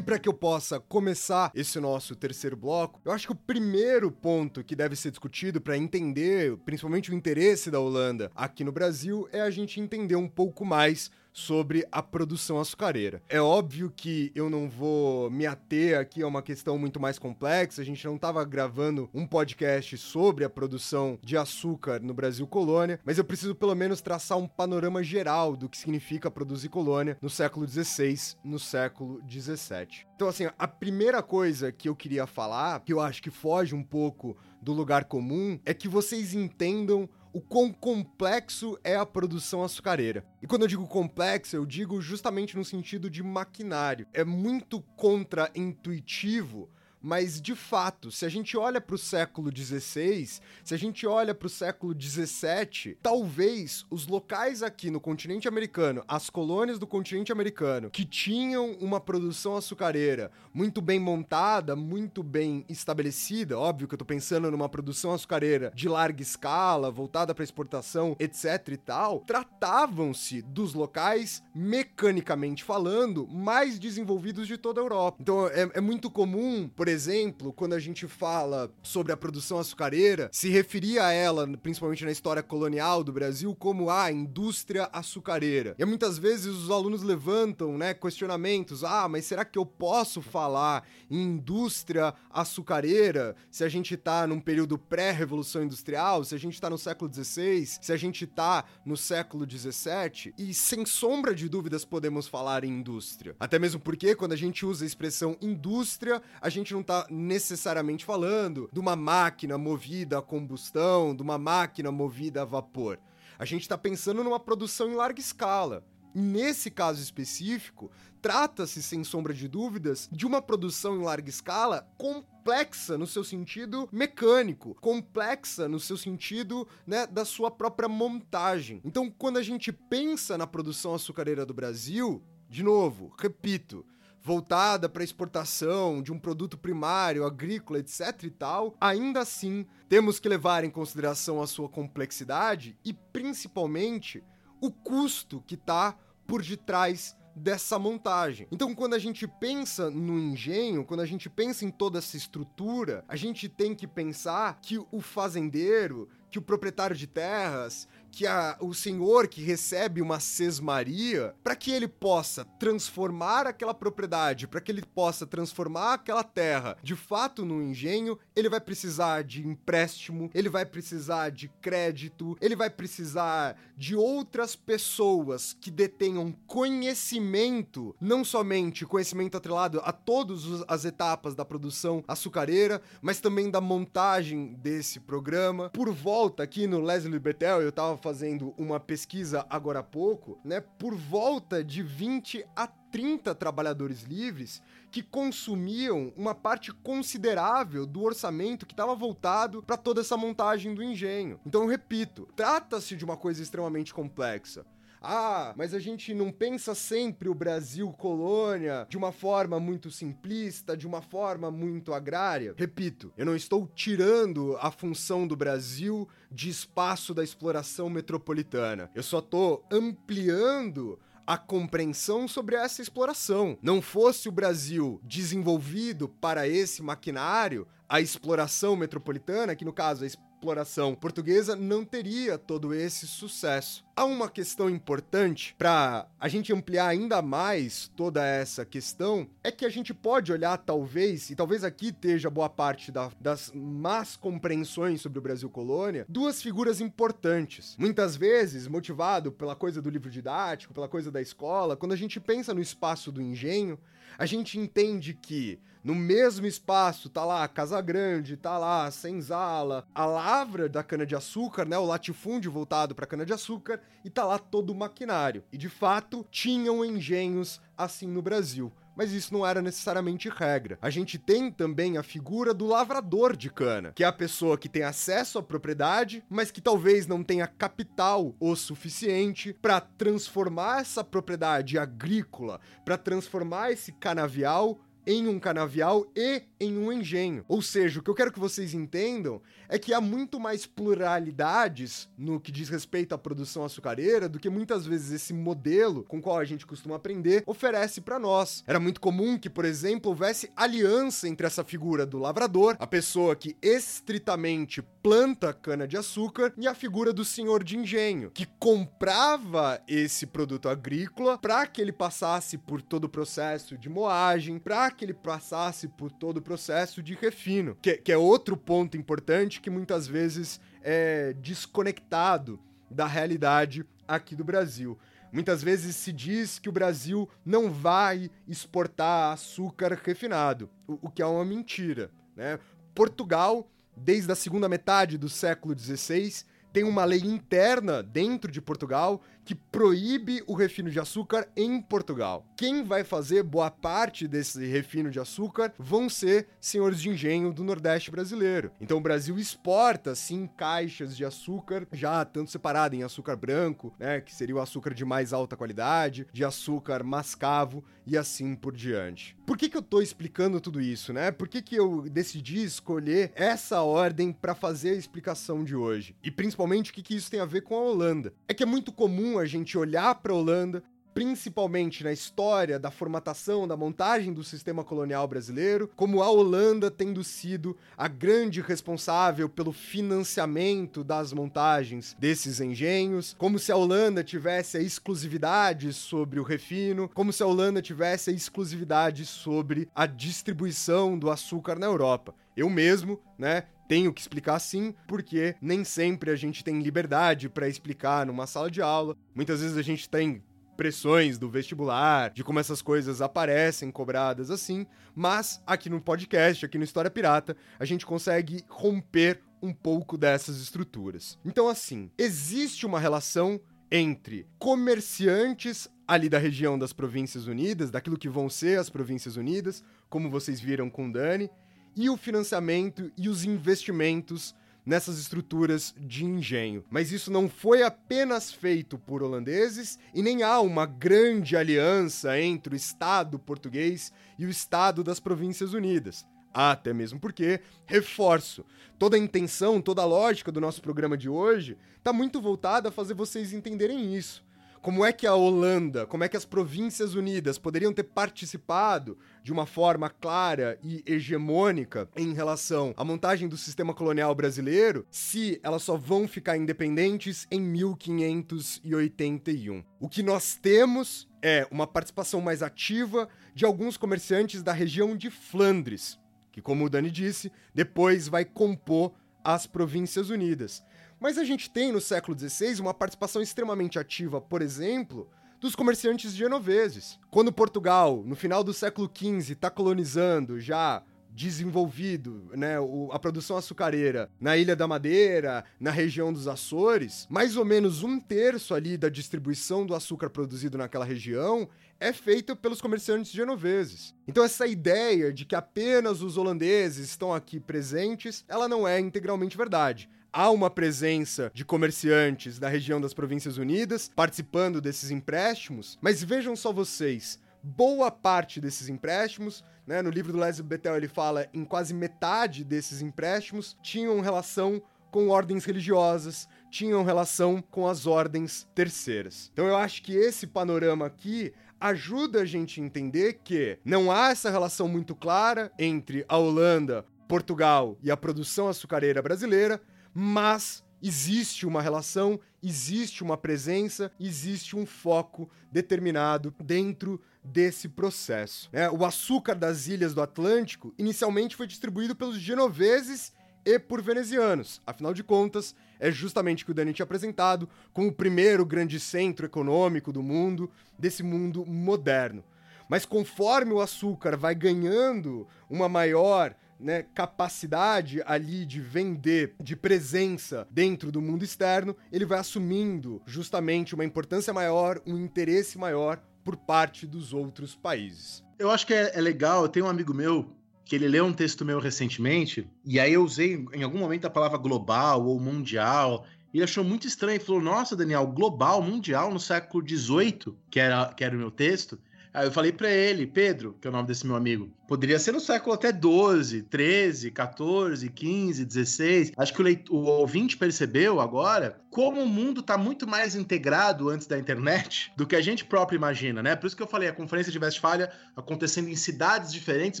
Para que eu possa começar esse nosso terceiro bloco, eu acho que o primeiro ponto que deve ser discutido para entender, principalmente o interesse da Holanda aqui no Brasil, é a gente entender um pouco mais sobre a produção açucareira. É óbvio que eu não vou me ater aqui a uma questão muito mais complexa, a gente não estava gravando um podcast sobre a produção de açúcar no Brasil colônia, mas eu preciso pelo menos traçar um panorama geral do que significa produzir colônia no século XVI, no século XVII. Então, assim, a primeira coisa que eu queria falar, que eu acho que foge um pouco do lugar comum, é que vocês entendam o quão complexo é a produção açucareira. E quando eu digo complexo, eu digo justamente no sentido de maquinário. É muito contra-intuitivo mas, de fato, se a gente olha para o século XVI, se a gente olha para o século XVII, talvez os locais aqui no continente americano, as colônias do continente americano, que tinham uma produção açucareira muito bem montada, muito bem estabelecida, óbvio que eu estou pensando numa produção açucareira de larga escala, voltada para exportação, etc e tal, tratavam-se dos locais, mecanicamente falando, mais desenvolvidos de toda a Europa. Então é, é muito comum, por exemplo, exemplo, quando a gente fala sobre a produção açucareira, se referia a ela, principalmente na história colonial do Brasil, como a indústria açucareira. E muitas vezes os alunos levantam, né, questionamentos: "Ah, mas será que eu posso falar em indústria açucareira se a gente tá num período pré-revolução industrial, se a gente tá no século XVI, se a gente tá no século XVII?" E sem sombra de dúvidas podemos falar em indústria. Até mesmo porque quando a gente usa a expressão indústria, a gente não tá necessariamente falando de uma máquina movida a combustão, de uma máquina movida a vapor. A gente está pensando numa produção em larga escala. Nesse caso específico, trata-se, sem sombra de dúvidas, de uma produção em larga escala complexa no seu sentido mecânico, complexa no seu sentido né, da sua própria montagem. Então, quando a gente pensa na produção açucareira do Brasil, de novo, repito, voltada para exportação de um produto primário, agrícola, etc e tal, ainda assim temos que levar em consideração a sua complexidade e principalmente o custo que está por detrás dessa montagem. Então, quando a gente pensa no engenho, quando a gente pensa em toda essa estrutura, a gente tem que pensar que o fazendeiro, que o proprietário de terras, que a, o senhor que recebe uma sesmaria, para que ele possa transformar aquela propriedade, para que ele possa transformar aquela terra de fato no engenho, ele vai precisar de empréstimo, ele vai precisar de crédito, ele vai precisar de outras pessoas que detenham conhecimento, não somente conhecimento atrelado a todas as etapas da produção açucareira, mas também da montagem desse programa. Por volta aqui no Leslie Betel, eu tava fazendo uma pesquisa agora há pouco, né? Por volta de 20 a 30 trabalhadores livres que consumiam uma parte considerável do orçamento que estava voltado para toda essa montagem do engenho. Então, repito, trata-se de uma coisa extremamente complexa. Ah, mas a gente não pensa sempre o Brasil colônia de uma forma muito simplista, de uma forma muito agrária. Repito, eu não estou tirando a função do Brasil de espaço da exploração metropolitana. Eu só estou ampliando a compreensão sobre essa exploração. Não fosse o Brasil desenvolvido para esse maquinário, a exploração metropolitana, que no caso a exploração portuguesa, não teria todo esse sucesso. Há uma questão importante para a gente ampliar ainda mais toda essa questão, é que a gente pode olhar talvez, e talvez aqui esteja boa parte da, das más compreensões sobre o Brasil colônia, duas figuras importantes. Muitas vezes, motivado pela coisa do livro didático, pela coisa da escola, quando a gente pensa no espaço do engenho, a gente entende que no mesmo espaço tá lá Casa Grande, tá lá Senzala, a lavra da cana-de-açúcar, né, o latifúndio voltado para cana-de-açúcar, e tá lá todo o maquinário. E de fato, tinham engenhos assim no Brasil mas isso não era necessariamente regra. A gente tem também a figura do lavrador de cana, que é a pessoa que tem acesso à propriedade, mas que talvez não tenha capital o suficiente para transformar essa propriedade agrícola, para transformar esse canavial em um canavial e em um engenho. Ou seja, o que eu quero que vocês entendam é que há muito mais pluralidades no que diz respeito à produção açucareira do que muitas vezes esse modelo com qual a gente costuma aprender oferece para nós. Era muito comum que, por exemplo, houvesse aliança entre essa figura do lavrador, a pessoa que estritamente planta cana de açúcar, e a figura do senhor de engenho, que comprava esse produto agrícola para que ele passasse por todo o processo de moagem, para que ele passasse por todo o processo de refino, que, que é outro ponto importante que muitas vezes é desconectado da realidade aqui do Brasil. Muitas vezes se diz que o Brasil não vai exportar açúcar refinado, o, o que é uma mentira. Né? Portugal, desde a segunda metade do século XVI, tem uma lei interna dentro de Portugal que proíbe o refino de açúcar em Portugal. Quem vai fazer boa parte desse refino de açúcar vão ser senhores de engenho do Nordeste brasileiro. Então o Brasil exporta sim caixas de açúcar, já tanto separado em açúcar branco, né, que seria o açúcar de mais alta qualidade, de açúcar mascavo e assim por diante. Por que que eu tô explicando tudo isso, né? Por que que eu decidi escolher essa ordem para fazer a explicação de hoje? E principalmente o que que isso tem a ver com a Holanda? É que é muito comum a gente olhar para a Holanda, principalmente na história da formatação, da montagem do sistema colonial brasileiro, como a Holanda tendo sido a grande responsável pelo financiamento das montagens desses engenhos, como se a Holanda tivesse a exclusividade sobre o refino, como se a Holanda tivesse a exclusividade sobre a distribuição do açúcar na Europa. Eu mesmo, né, tenho que explicar sim, porque nem sempre a gente tem liberdade para explicar numa sala de aula. Muitas vezes a gente tem pressões do vestibular, de como essas coisas aparecem cobradas assim, mas aqui no podcast, aqui no História Pirata, a gente consegue romper um pouco dessas estruturas. Então, assim, existe uma relação entre comerciantes ali da região das Províncias Unidas, daquilo que vão ser as Províncias Unidas, como vocês viram com o Dani, e o financiamento e os investimentos nessas estruturas de engenho. Mas isso não foi apenas feito por holandeses e nem há uma grande aliança entre o Estado português e o Estado das Províncias Unidas. Até mesmo porque, reforço, toda a intenção, toda a lógica do nosso programa de hoje está muito voltada a fazer vocês entenderem isso como é que a Holanda, como é que as Províncias Unidas poderiam ter participado de uma forma clara e hegemônica em relação à montagem do sistema colonial brasileiro, se elas só vão ficar independentes em 1581. O que nós temos é uma participação mais ativa de alguns comerciantes da região de Flandres, que, como o Dani disse, depois vai compor as Províncias Unidas. Mas a gente tem no século XVI uma participação extremamente ativa, por exemplo, dos comerciantes genoveses. Quando Portugal, no final do século XV, está colonizando já desenvolvido, né, o, a produção açucareira na Ilha da Madeira, na região dos Açores, mais ou menos um terço ali da distribuição do açúcar produzido naquela região é feita pelos comerciantes genoveses. Então essa ideia de que apenas os holandeses estão aqui presentes, ela não é integralmente verdade há uma presença de comerciantes da região das Províncias Unidas participando desses empréstimos, mas vejam só vocês, boa parte desses empréstimos, né, no livro do Leslie Betel ele fala em quase metade desses empréstimos tinham relação com ordens religiosas, tinham relação com as ordens terceiras. Então eu acho que esse panorama aqui ajuda a gente a entender que não há essa relação muito clara entre a Holanda, Portugal e a produção açucareira brasileira, mas existe uma relação, existe uma presença, existe um foco determinado dentro desse processo. É, o açúcar das ilhas do Atlântico inicialmente foi distribuído pelos genoveses e por venezianos. Afinal de contas, é justamente o que o Dani tinha apresentado como o primeiro grande centro econômico do mundo, desse mundo moderno. Mas conforme o açúcar vai ganhando uma maior né, capacidade ali de vender, de presença dentro do mundo externo, ele vai assumindo justamente uma importância maior, um interesse maior por parte dos outros países. Eu acho que é, é legal, eu tenho um amigo meu que ele leu um texto meu recentemente, e aí eu usei em algum momento a palavra global ou mundial, e ele achou muito estranho, ele falou, nossa, Daniel, global, mundial, no século XVIII, que era, que era o meu texto, Aí eu falei para ele, Pedro, que é o nome desse meu amigo, poderia ser no século até 12, 13, 14, 15, 16. Acho que o, leit- o ouvinte percebeu agora como o mundo está muito mais integrado antes da internet do que a gente próprio imagina, né? Por isso que eu falei, a conferência de Westphalia acontecendo em cidades diferentes,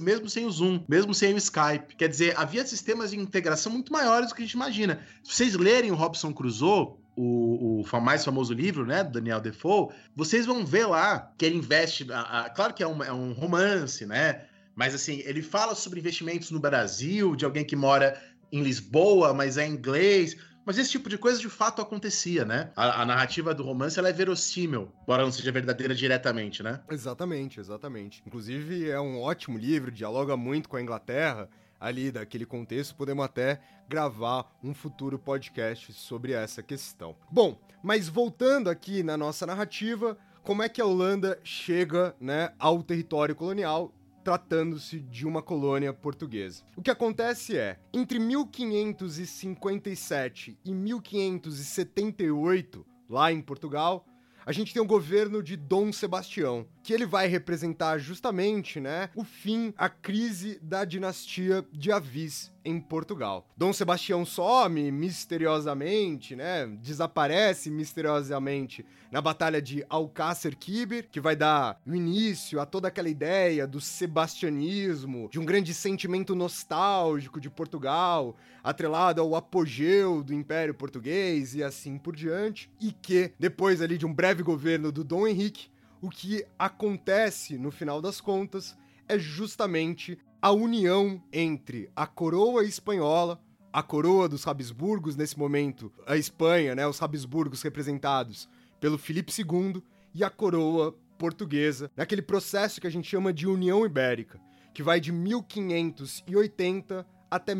mesmo sem o Zoom, mesmo sem o Skype. Quer dizer, havia sistemas de integração muito maiores do que a gente imagina. Se vocês lerem o Robson Crusoe, o, o mais famoso livro, né, do Daniel Defoe, vocês vão ver lá que ele investe. A, a, claro que é um, é um romance, né? Mas assim, ele fala sobre investimentos no Brasil, de alguém que mora em Lisboa, mas é inglês. Mas esse tipo de coisa de fato acontecia, né? A, a narrativa do romance ela é verossímil, embora não seja verdadeira diretamente, né? Exatamente, exatamente. Inclusive é um ótimo livro, dialoga muito com a Inglaterra ali daquele contexto, podemos até gravar um futuro podcast sobre essa questão. Bom, mas voltando aqui na nossa narrativa, como é que a Holanda chega, né, ao território colonial tratando-se de uma colônia portuguesa. O que acontece é, entre 1557 e 1578, lá em Portugal, a gente tem o governo de Dom Sebastião, que ele vai representar justamente, né, o fim, a crise da dinastia de Avis em Portugal. Dom Sebastião some misteriosamente, né, desaparece misteriosamente na batalha de Alcácer Quibir, que vai dar o início a toda aquela ideia do sebastianismo, de um grande sentimento nostálgico de Portugal, atrelado ao apogeu do Império Português e assim por diante, e que depois ali de um breve governo do Dom Henrique, o que acontece no final das contas é justamente a união entre a coroa espanhola, a coroa dos Habsburgos, nesse momento, a Espanha, né, os Habsburgos representados pelo Filipe II, e a coroa portuguesa, naquele processo que a gente chama de União Ibérica, que vai de 1580 até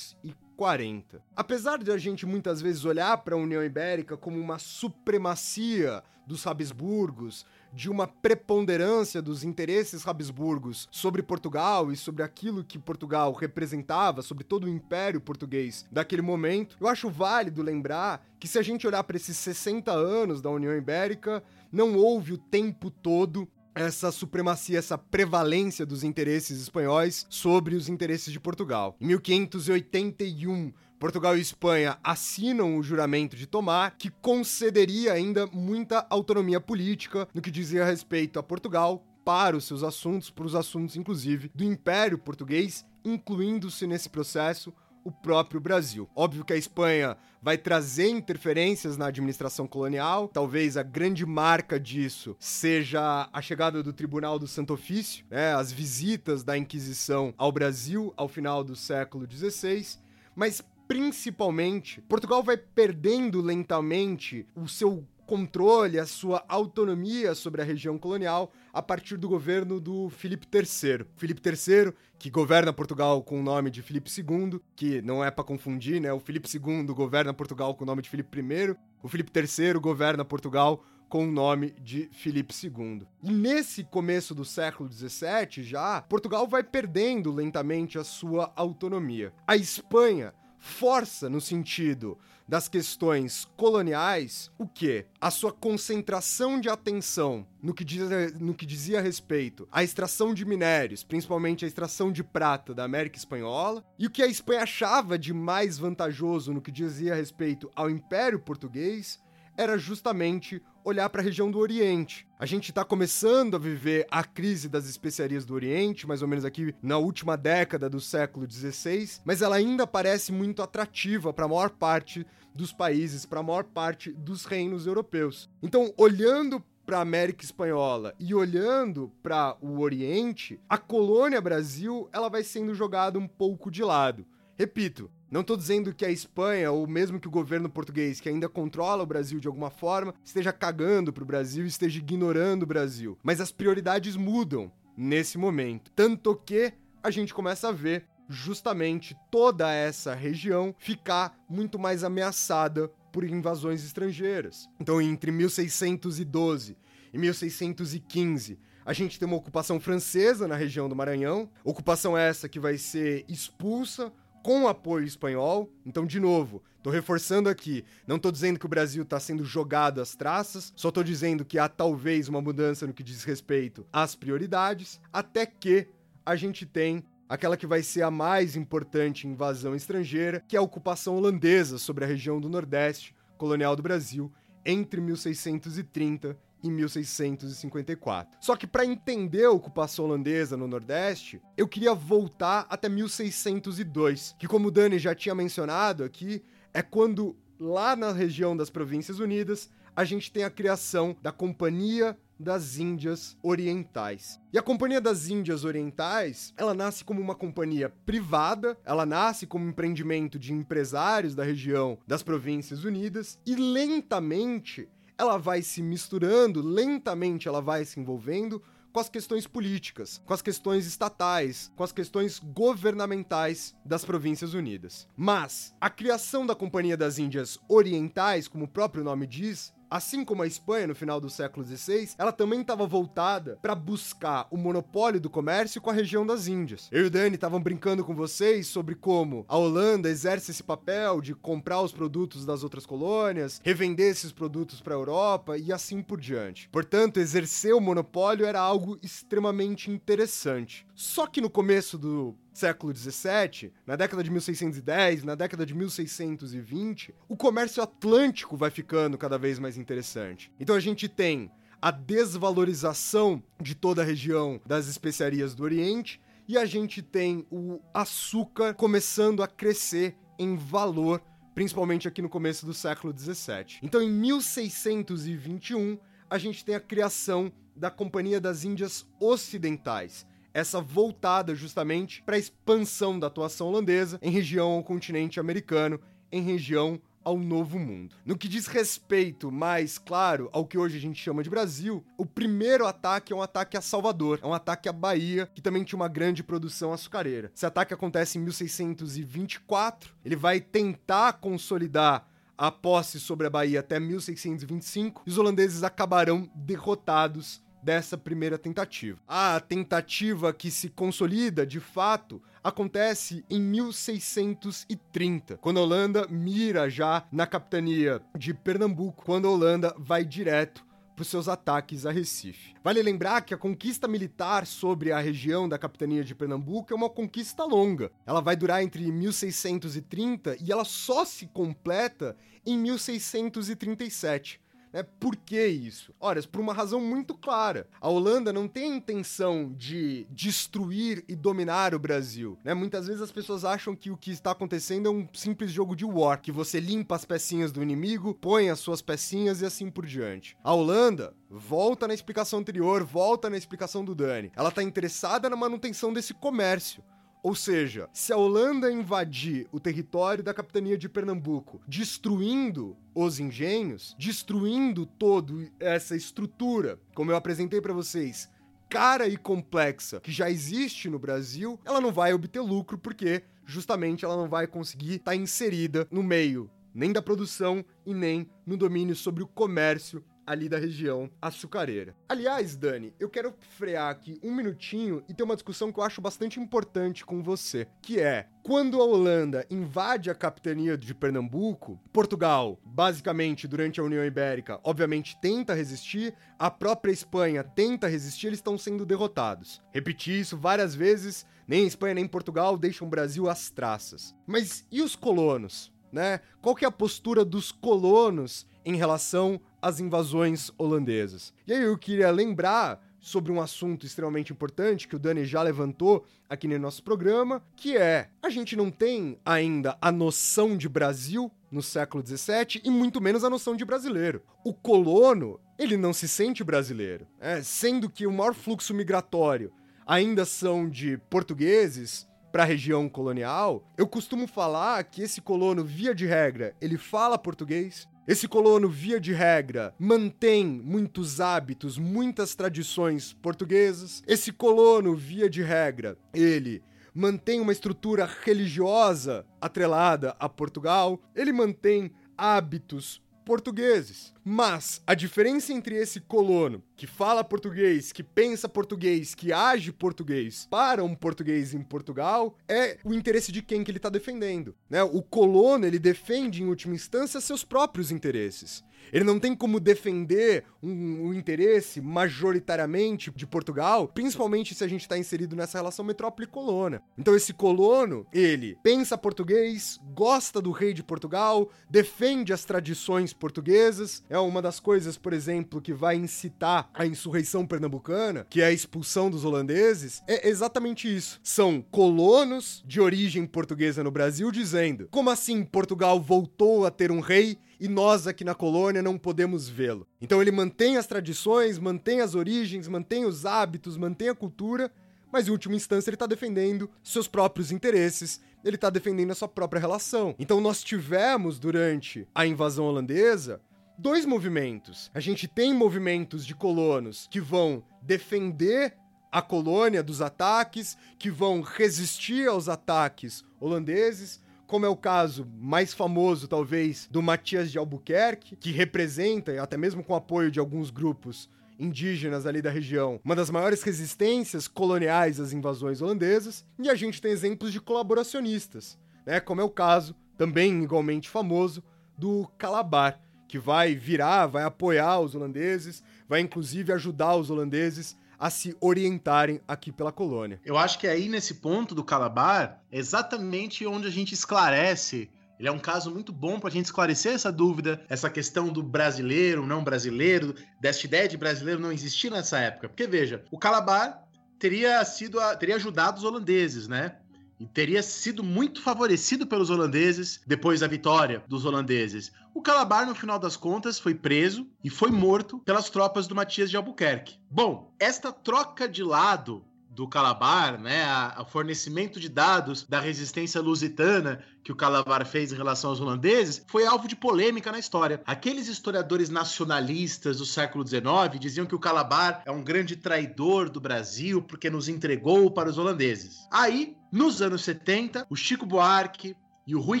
1640. Apesar de a gente muitas vezes olhar para a União Ibérica como uma supremacia dos Habsburgos, de uma preponderância dos interesses Habsburgos sobre Portugal e sobre aquilo que Portugal representava, sobre todo o império português daquele momento, eu acho válido lembrar que se a gente olhar para esses 60 anos da União Ibérica, não houve o tempo todo essa supremacia, essa prevalência dos interesses espanhóis sobre os interesses de Portugal. Em 1581, Portugal e Espanha assinam o juramento de Tomar, que concederia ainda muita autonomia política no que dizia respeito a Portugal para os seus assuntos, para os assuntos, inclusive, do Império Português, incluindo-se nesse processo o próprio Brasil. Óbvio que a Espanha vai trazer interferências na administração colonial, talvez a grande marca disso seja a chegada do Tribunal do Santo Ofício, né, as visitas da Inquisição ao Brasil ao final do século XVI, mas principalmente, Portugal vai perdendo lentamente o seu controle, a sua autonomia sobre a região colonial a partir do governo do Filipe III. Filipe III, que governa Portugal com o nome de Filipe II, que não é para confundir, né? O Filipe II governa Portugal com o nome de Filipe I, o Filipe III governa Portugal com o nome de Filipe II. E nesse começo do século XVII já, Portugal vai perdendo lentamente a sua autonomia. A Espanha força no sentido das questões coloniais o que? A sua concentração de atenção no que, diz, no que dizia respeito à extração de minérios, principalmente a extração de prata da América Espanhola, e o que a Espanha achava de mais vantajoso no que dizia respeito ao Império Português era justamente olhar para a região do Oriente. A gente está começando a viver a crise das especiarias do Oriente, mais ou menos aqui na última década do século XVI, mas ela ainda parece muito atrativa para a maior parte dos países, para a maior parte dos reinos europeus. Então, olhando para a América Espanhola e olhando para o Oriente, a colônia Brasil ela vai sendo jogada um pouco de lado. Repito, não estou dizendo que a Espanha, ou mesmo que o governo português, que ainda controla o Brasil de alguma forma, esteja cagando para o Brasil, esteja ignorando o Brasil. Mas as prioridades mudam nesse momento. Tanto que a gente começa a ver justamente toda essa região ficar muito mais ameaçada por invasões estrangeiras. Então, entre 1612 e 1615, a gente tem uma ocupação francesa na região do Maranhão, ocupação essa que vai ser expulsa com apoio espanhol. Então, de novo, tô reforçando aqui, não tô dizendo que o Brasil tá sendo jogado às traças, só tô dizendo que há talvez uma mudança no que diz respeito às prioridades, até que a gente tem aquela que vai ser a mais importante invasão estrangeira, que é a ocupação holandesa sobre a região do Nordeste colonial do Brasil entre 1630 em 1654. Só que para entender a ocupação holandesa no Nordeste, eu queria voltar até 1602, que como o Dani já tinha mencionado aqui, é quando lá na região das Províncias Unidas a gente tem a criação da Companhia das Índias Orientais. E a Companhia das Índias Orientais, ela nasce como uma companhia privada, ela nasce como um empreendimento de empresários da região das Províncias Unidas e lentamente ela vai se misturando, lentamente ela vai se envolvendo com as questões políticas, com as questões estatais, com as questões governamentais das Províncias Unidas. Mas a criação da Companhia das Índias Orientais, como o próprio nome diz, assim como a Espanha no final do século XVI, ela também estava voltada para buscar o monopólio do comércio com a região das Índias. Eu e o Dani estavam brincando com vocês sobre como a Holanda exerce esse papel de comprar os produtos das outras colônias, revender esses produtos para a Europa e assim por diante. Portanto, exercer o monopólio era algo extremamente interessante. Só que no começo do século XVII, na década de 1610, na década de 1620, o comércio atlântico vai ficando cada vez mais interessante. Então a gente tem a desvalorização de toda a região das especiarias do Oriente e a gente tem o açúcar começando a crescer em valor, principalmente aqui no começo do século XVII. Então em 1621 a gente tem a criação da Companhia das Índias Ocidentais, essa voltada justamente para a expansão da atuação holandesa em região ao continente americano, em região ao Novo Mundo. No que diz respeito mais claro ao que hoje a gente chama de Brasil, o primeiro ataque é um ataque a Salvador, é um ataque à Bahia, que também tinha uma grande produção açucareira. Esse ataque acontece em 1624, ele vai tentar consolidar a posse sobre a Bahia até 1625, e os holandeses acabarão derrotados dessa primeira tentativa. A tentativa que se consolida, de fato, acontece em 1630, quando a Holanda mira já na capitania de Pernambuco, quando a Holanda vai direto para os seus ataques a Recife. Vale lembrar que a conquista militar sobre a região da capitania de Pernambuco é uma conquista longa. Ela vai durar entre 1630 e ela só se completa em 1637. Né? Por que isso? Ora, por uma razão muito clara. A Holanda não tem a intenção de destruir e dominar o Brasil. Né? Muitas vezes as pessoas acham que o que está acontecendo é um simples jogo de war, que você limpa as pecinhas do inimigo, põe as suas pecinhas e assim por diante. A Holanda volta na explicação anterior, volta na explicação do Dani. Ela está interessada na manutenção desse comércio. Ou seja, se a Holanda invadir o território da capitania de Pernambuco, destruindo os engenhos, destruindo toda essa estrutura, como eu apresentei para vocês, cara e complexa que já existe no Brasil, ela não vai obter lucro porque justamente ela não vai conseguir estar tá inserida no meio nem da produção e nem no domínio sobre o comércio ali da região açucareira. Aliás, Dani, eu quero frear aqui um minutinho e ter uma discussão que eu acho bastante importante com você, que é quando a Holanda invade a capitania de Pernambuco, Portugal, basicamente durante a União Ibérica, obviamente tenta resistir, a própria Espanha tenta resistir, eles estão sendo derrotados. Repeti isso várias vezes, nem Espanha nem Portugal deixam o Brasil às traças. Mas e os colonos? Né? Qual que é a postura dos colonos em relação às invasões holandesas. E aí eu queria lembrar sobre um assunto extremamente importante que o Dani já levantou aqui no nosso programa, que é a gente não tem ainda a noção de Brasil no século XVII e muito menos a noção de brasileiro. O colono, ele não se sente brasileiro, é, sendo que o maior fluxo migratório ainda são de portugueses, para a região colonial, eu costumo falar que esse colono, via de regra, ele fala português, esse colono, via de regra, mantém muitos hábitos, muitas tradições portuguesas. Esse colono, via de regra, ele mantém uma estrutura religiosa atrelada a Portugal. Ele mantém hábitos portugueses. Mas a diferença entre esse colono que fala português, que pensa português, que age português para um português em Portugal é o interesse de quem que ele está defendendo. Né? O colono ele defende em última instância seus próprios interesses. Ele não tem como defender um, um interesse majoritariamente de Portugal, principalmente se a gente está inserido nessa relação metrópole-colona. Então esse colono, ele pensa português, gosta do rei de Portugal, defende as tradições portuguesas. É uma das coisas, por exemplo, que vai incitar a insurreição pernambucana, que é a expulsão dos holandeses, é exatamente isso. São colonos de origem portuguesa no Brasil dizendo: como assim Portugal voltou a ter um rei e nós aqui na colônia não podemos vê-lo. Então ele mantém as tradições, mantém as origens, mantém os hábitos, mantém a cultura, mas em última instância ele está defendendo seus próprios interesses, ele está defendendo a sua própria relação. Então nós tivemos durante a invasão holandesa dois movimentos. A gente tem movimentos de colonos que vão defender a colônia dos ataques, que vão resistir aos ataques holandeses, como é o caso mais famoso, talvez, do Matias de Albuquerque, que representa, até mesmo com apoio de alguns grupos indígenas ali da região, uma das maiores resistências coloniais às invasões holandesas, e a gente tem exemplos de colaboracionistas, né, como é o caso, também igualmente famoso, do Calabar, que vai virar, vai apoiar os holandeses, vai inclusive ajudar os holandeses a se orientarem aqui pela colônia. Eu acho que aí nesse ponto do Calabar, é exatamente onde a gente esclarece ele é um caso muito bom para a gente esclarecer essa dúvida, essa questão do brasileiro, não brasileiro, desta ideia de brasileiro não existir nessa época. Porque veja, o Calabar teria sido, teria ajudado os holandeses, né? E teria sido muito favorecido pelos holandeses depois da vitória dos holandeses. O Calabar, no final das contas, foi preso e foi morto pelas tropas do Matias de Albuquerque. Bom, esta troca de lado do Calabar, né, a, fornecimento de dados da resistência lusitana que o Calabar fez em relação aos holandeses, foi alvo de polêmica na história. Aqueles historiadores nacionalistas do século XIX diziam que o Calabar é um grande traidor do Brasil porque nos entregou para os holandeses. Aí, nos anos 70, o Chico Buarque e o Rui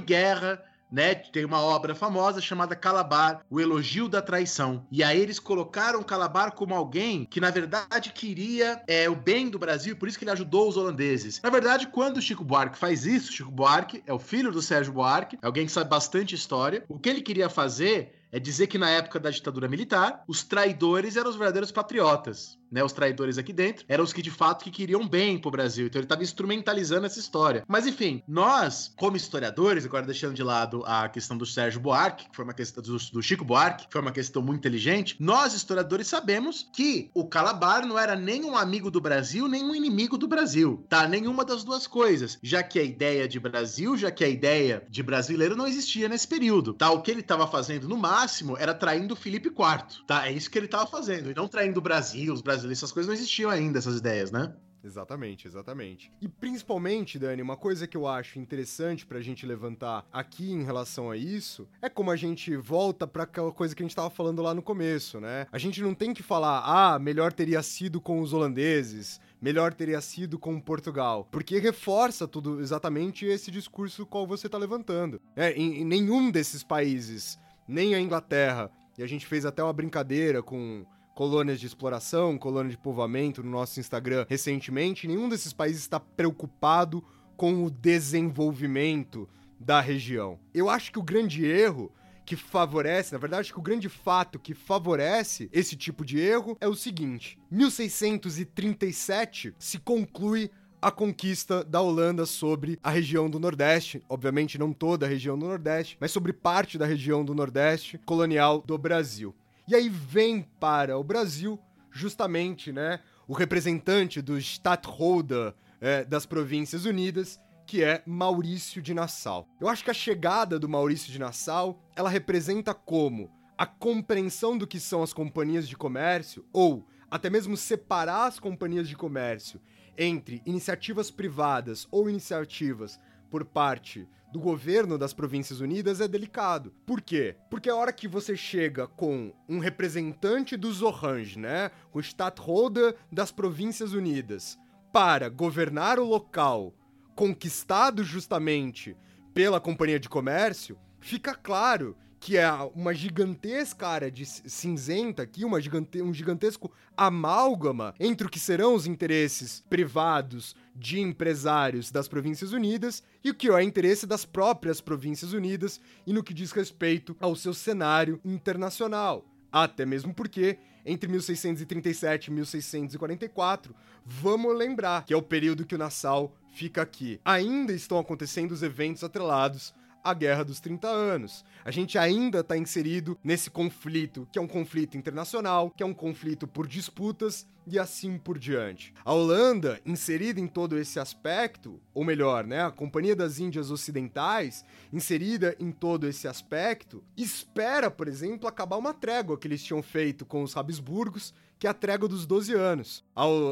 Guerra né? Tem uma obra famosa chamada Calabar, o elogio da traição. E aí eles colocaram Calabar como alguém que, na verdade, queria é, o bem do Brasil, por isso que ele ajudou os holandeses. Na verdade, quando o Chico Buarque faz isso, Chico Buarque é o filho do Sérgio Buarque, é alguém que sabe bastante história. O que ele queria fazer é dizer que na época da ditadura militar, os traidores eram os verdadeiros patriotas né, os traidores aqui dentro, eram os que de fato que queriam bem pro Brasil. Então ele estava instrumentalizando essa história. Mas enfim, nós, como historiadores, agora deixando de lado a questão do Sérgio Buarque, que foi uma questão do, do Chico Buarque, que foi uma questão muito inteligente, nós, historiadores, sabemos que o Calabar não era nem um amigo do Brasil, nem um inimigo do Brasil, tá? Nenhuma das duas coisas. Já que a ideia de Brasil, já que a ideia de brasileiro não existia nesse período, tá? O que ele estava fazendo no máximo era traindo Felipe IV, tá? É isso que ele estava fazendo, e não traindo o Brasil, os brasileiros Essas coisas não existiam ainda, essas ideias, né? Exatamente, exatamente. E principalmente, Dani, uma coisa que eu acho interessante pra gente levantar aqui em relação a isso é como a gente volta para aquela coisa que a gente tava falando lá no começo, né? A gente não tem que falar, ah, melhor teria sido com os holandeses, melhor teria sido com Portugal, porque reforça tudo exatamente esse discurso qual você tá levantando. É, em, em nenhum desses países, nem a Inglaterra, e a gente fez até uma brincadeira com colônias de exploração, colônia de povoamento no nosso Instagram recentemente, nenhum desses países está preocupado com o desenvolvimento da região. Eu acho que o grande erro que favorece, na verdade, acho que o grande fato que favorece esse tipo de erro é o seguinte: 1637 se conclui a conquista da Holanda sobre a região do Nordeste, obviamente não toda a região do Nordeste, mas sobre parte da região do Nordeste colonial do Brasil. E aí vem para o Brasil justamente, né, o representante do Stadtholder é, das Províncias Unidas, que é Maurício de Nassau. Eu acho que a chegada do Maurício de Nassau, ela representa como a compreensão do que são as companhias de comércio, ou até mesmo separar as companhias de comércio entre iniciativas privadas ou iniciativas por parte do governo das Províncias Unidas é delicado. Por quê? Porque a hora que você chega com um representante dos Orange, né, o Stadtholder das Províncias Unidas, para governar o local, conquistado justamente pela Companhia de Comércio, fica claro que é uma gigantesca área de cinzenta aqui, uma gigante, um gigantesco amálgama entre o que serão os interesses privados de empresários das Províncias Unidas e o que é interesse das próprias Províncias Unidas e no que diz respeito ao seu cenário internacional. Até mesmo porque entre 1637 e 1644, vamos lembrar que é o período que o Nassau fica aqui. Ainda estão acontecendo os eventos atrelados a Guerra dos 30 Anos. A gente ainda está inserido nesse conflito, que é um conflito internacional, que é um conflito por disputas e assim por diante. A Holanda, inserida em todo esse aspecto, ou melhor, né, a Companhia das Índias Ocidentais, inserida em todo esse aspecto, espera, por exemplo, acabar uma trégua que eles tinham feito com os Habsburgos, que é a trégua dos 12 anos.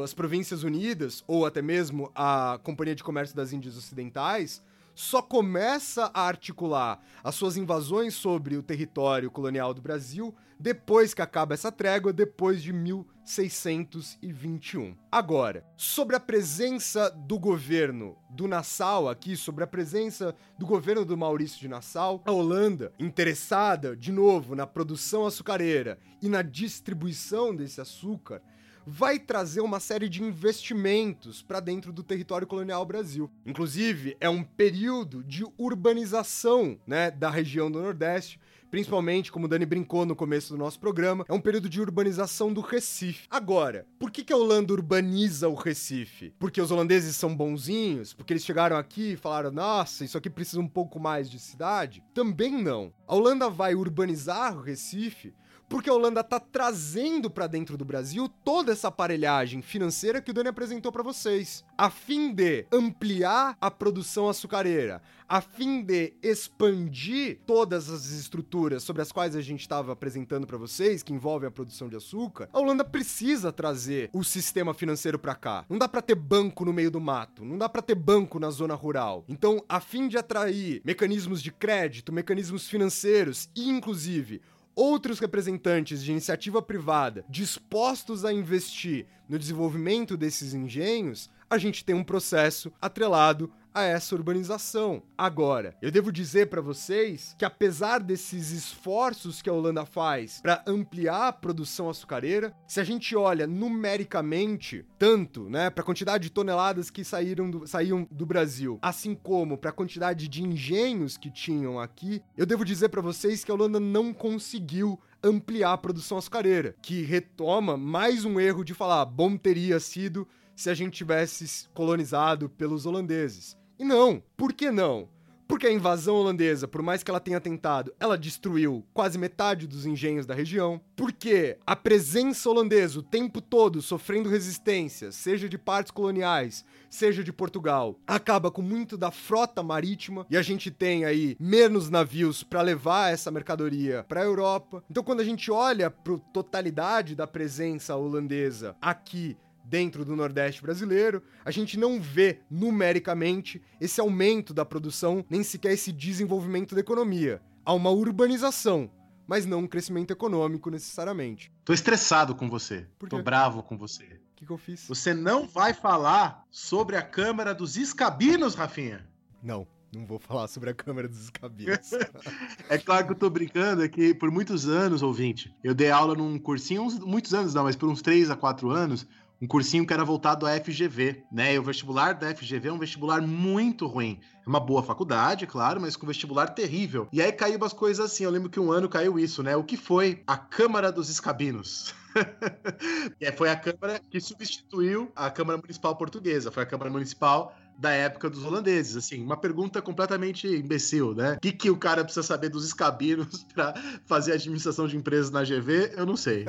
As Províncias Unidas, ou até mesmo a Companhia de Comércio das Índias Ocidentais, só começa a articular as suas invasões sobre o território colonial do Brasil depois que acaba essa trégua, depois de 1621. Agora, sobre a presença do governo do Nassau aqui, sobre a presença do governo do Maurício de Nassau, a Holanda, interessada de novo na produção açucareira e na distribuição desse açúcar, vai trazer uma série de investimentos para dentro do território colonial Brasil. Inclusive, é um período de urbanização, né, da região do Nordeste, principalmente, como o Dani brincou no começo do nosso programa, é um período de urbanização do Recife. Agora, por que, que a Holanda urbaniza o Recife? Porque os holandeses são bonzinhos? Porque eles chegaram aqui e falaram, nossa, isso aqui precisa um pouco mais de cidade? Também não. A Holanda vai urbanizar o Recife Porque a Holanda tá trazendo para dentro do Brasil toda essa aparelhagem financeira que o Dani apresentou para vocês, a fim de ampliar a produção açucareira, a fim de expandir todas as estruturas sobre as quais a gente estava apresentando para vocês, que envolvem a produção de açúcar. A Holanda precisa trazer o sistema financeiro para cá. Não dá para ter banco no meio do mato, não dá para ter banco na zona rural. Então, a fim de atrair mecanismos de crédito, mecanismos financeiros e inclusive outros representantes de iniciativa privada dispostos a investir no desenvolvimento desses engenhos, a gente tem um processo atrelado a essa urbanização. Agora, eu devo dizer para vocês que apesar desses esforços que a Holanda faz para ampliar a produção açucareira, se a gente olha numericamente, tanto, né, para a quantidade de toneladas que saíram do, saíam do Brasil, assim como para a quantidade de engenhos que tinham aqui, eu devo dizer para vocês que a Holanda não conseguiu ampliar a produção açucareira, que retoma mais um erro de falar, bom teria sido se a gente tivesse colonizado pelos holandeses. E não, por que não? Porque a invasão holandesa, por mais que ela tenha tentado, ela destruiu quase metade dos engenhos da região. Porque a presença holandesa o tempo todo sofrendo resistência, seja de partes coloniais, seja de Portugal, acaba com muito da frota marítima e a gente tem aí menos navios para levar essa mercadoria para a Europa. Então quando a gente olha para a totalidade da presença holandesa aqui dentro do Nordeste brasileiro, a gente não vê numericamente esse aumento da produção, nem sequer esse desenvolvimento da economia. Há uma urbanização, mas não um crescimento econômico necessariamente. Tô estressado com você. Tô bravo com você. O que, que eu fiz? Você não vai falar sobre a Câmara dos Escabinos, Rafinha? Não. Não vou falar sobre a Câmara dos Escabinos. é claro que eu tô brincando, é que por muitos anos, ouvinte, eu dei aula num cursinho, uns, muitos anos não, mas por uns 3 a 4 anos, um cursinho que era voltado à FGV, né? E o vestibular da FGV é um vestibular muito ruim. É uma boa faculdade, claro, mas com vestibular terrível. E aí caiu umas coisas assim. Eu lembro que um ano caiu isso, né? O que foi a Câmara dos Escabinos? é, foi a Câmara que substituiu a Câmara Municipal Portuguesa. Foi a Câmara Municipal da época dos holandeses. Assim, uma pergunta completamente imbecil, né? O que, que o cara precisa saber dos escabinos para fazer administração de empresas na GV? Eu não sei.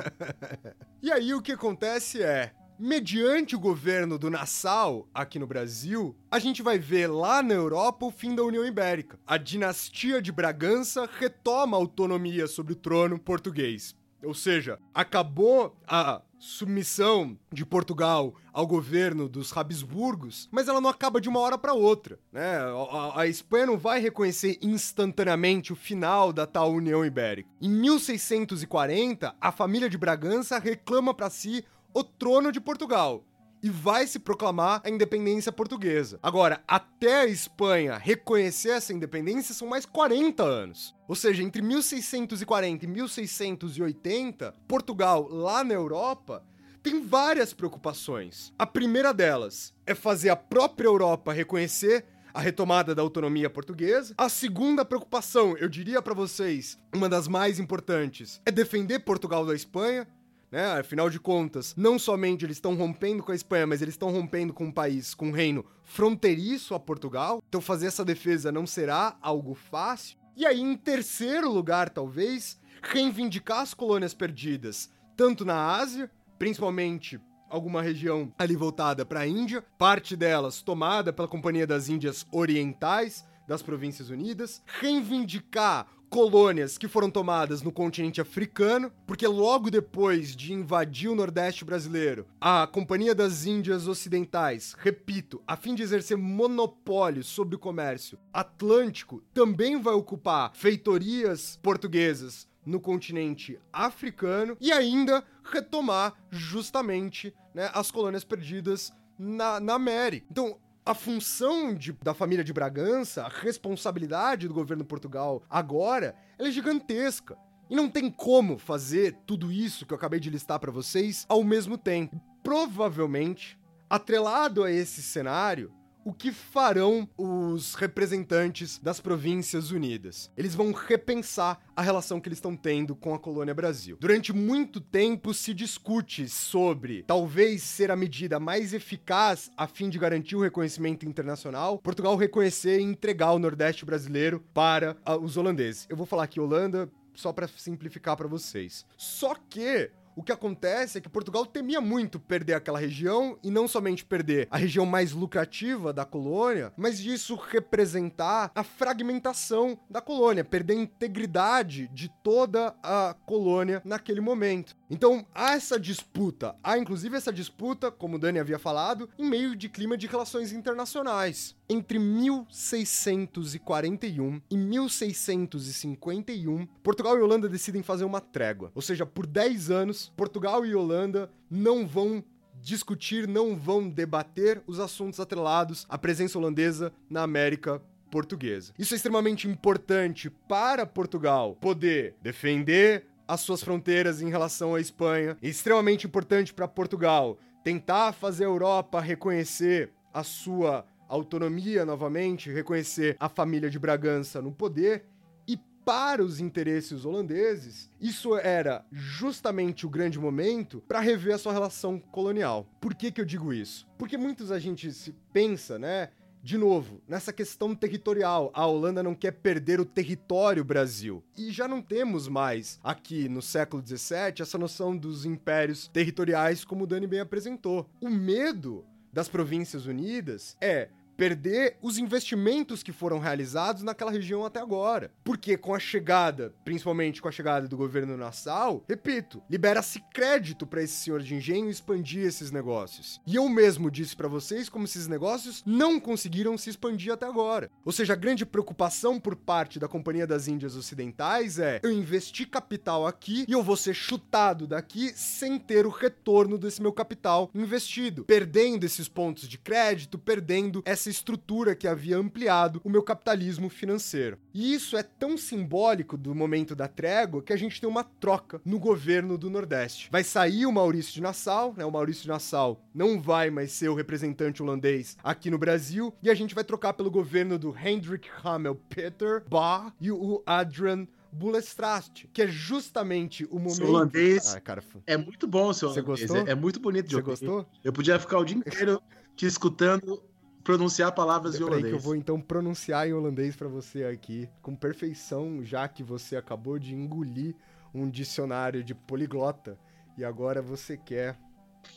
e aí o que acontece é mediante o governo do Nassau aqui no Brasil, a gente vai ver lá na Europa o fim da União Ibérica. A dinastia de Bragança retoma a autonomia sobre o trono português. Ou seja, acabou a submissão de Portugal ao governo dos Habsburgos, mas ela não acaba de uma hora para outra, né? A, a, Espanha não vai reconhecer instantaneamente o final da tal União Ibérica. Em 1640, a família de Bragança reclama para si o trono de Portugal e vai se proclamar a independência portuguesa. Agora, até a Espanha reconhecer essa independência são mais 40 anos. Ou seja, entre 1640 e 1680, Portugal, lá na Europa, tem várias preocupações. A primeira delas é fazer a própria Europa reconhecer a retomada da autonomia portuguesa. A segunda preocupação, eu diria para vocês, uma das mais importantes, é defender Portugal da Espanha né? Afinal de contas, não somente eles estão rompendo com a Espanha, mas eles estão rompendo com um país, com um reino fronteiriço a Portugal. Então fazer essa defesa não será algo fácil. E aí, em terceiro lugar, talvez, reivindicar as colônias perdidas, tanto na Ásia, principalmente alguma região ali voltada para a Índia, parte delas tomada pela Companhia das Índias Orientais das Províncias Unidas, reivindicar colônias que foram tomadas no continente africano, porque logo depois de invadir o Nordeste brasileiro, a Companhia das Índias Ocidentais, repito, a fim de exercer monopólio sobre o comércio atlântico, também vai ocupar feitorias portuguesas no continente africano e ainda retomar justamente né, as colônias perdidas na, na América. Então, a função de, da família de Bragança, a responsabilidade do governo Portugal agora, é gigantesca. E não tem como fazer tudo isso que eu acabei de listar para vocês ao mesmo tempo. Provavelmente, atrelado a esse cenário, o que farão os representantes das Províncias Unidas? Eles vão repensar a relação que eles estão tendo com a colônia Brasil. Durante muito tempo se discute sobre talvez ser a medida mais eficaz a fim de garantir o reconhecimento internacional, Portugal reconhecer e entregar o Nordeste brasileiro para uh, os holandeses. Eu vou falar que Holanda só para simplificar para vocês. Só que o que acontece é que Portugal temia muito perder aquela região e não somente perder a região mais lucrativa da colônia, mas isso representar a fragmentação da colônia, perder a integridade de toda a colônia naquele momento. Então, há essa disputa, há inclusive essa disputa, como o Dani havia falado, em meio de clima de relações internacionais. Entre 1641 e 1651, Portugal e Holanda decidem fazer uma trégua. Ou seja, por 10 anos, Portugal e Holanda não vão discutir, não vão debater os assuntos atrelados à presença holandesa na América portuguesa. Isso é extremamente importante para Portugal poder defender as suas fronteiras em relação à Espanha. É extremamente importante para Portugal tentar fazer a Europa reconhecer a sua autonomia novamente, reconhecer a família de Bragança no poder. E para os interesses holandeses, isso era justamente o grande momento para rever a sua relação colonial. Por que, que eu digo isso? Porque muitos a gente se pensa, né? De novo, nessa questão territorial, a Holanda não quer perder o território Brasil. E já não temos mais aqui no século XVII essa noção dos impérios territoriais como o Dani bem apresentou. O medo das Províncias Unidas é perder os investimentos que foram realizados naquela região até agora. Porque com a chegada, principalmente com a chegada do governo Nassau, repito, libera-se crédito para esse senhor de engenho expandir esses negócios. E eu mesmo disse para vocês como esses negócios não conseguiram se expandir até agora. Ou seja, a grande preocupação por parte da Companhia das Índias Ocidentais é: eu investi capital aqui e eu vou ser chutado daqui sem ter o retorno desse meu capital investido, perdendo esses pontos de crédito, perdendo essa estrutura que havia ampliado o meu capitalismo financeiro. E isso é tão simbólico do momento da trégua que a gente tem uma troca no governo do Nordeste. Vai sair o Maurício de Nassau, né? O Maurício de Nassau não vai mais ser o representante holandês aqui no Brasil e a gente vai trocar pelo governo do Hendrik Hamel Peter Bar e o Adrian Bulestrast, que é justamente o momento. Seu holandês Ah, cara, é muito bom, seu Você holandês. gostou? É, é muito bonito de você ouvir. gostou? Eu podia ficar o dia inteiro te escutando pronunciar palavras de Peraí que eu holandês. vou então pronunciar em holandês pra você aqui, com perfeição, já que você acabou de engolir um dicionário de poliglota e agora você quer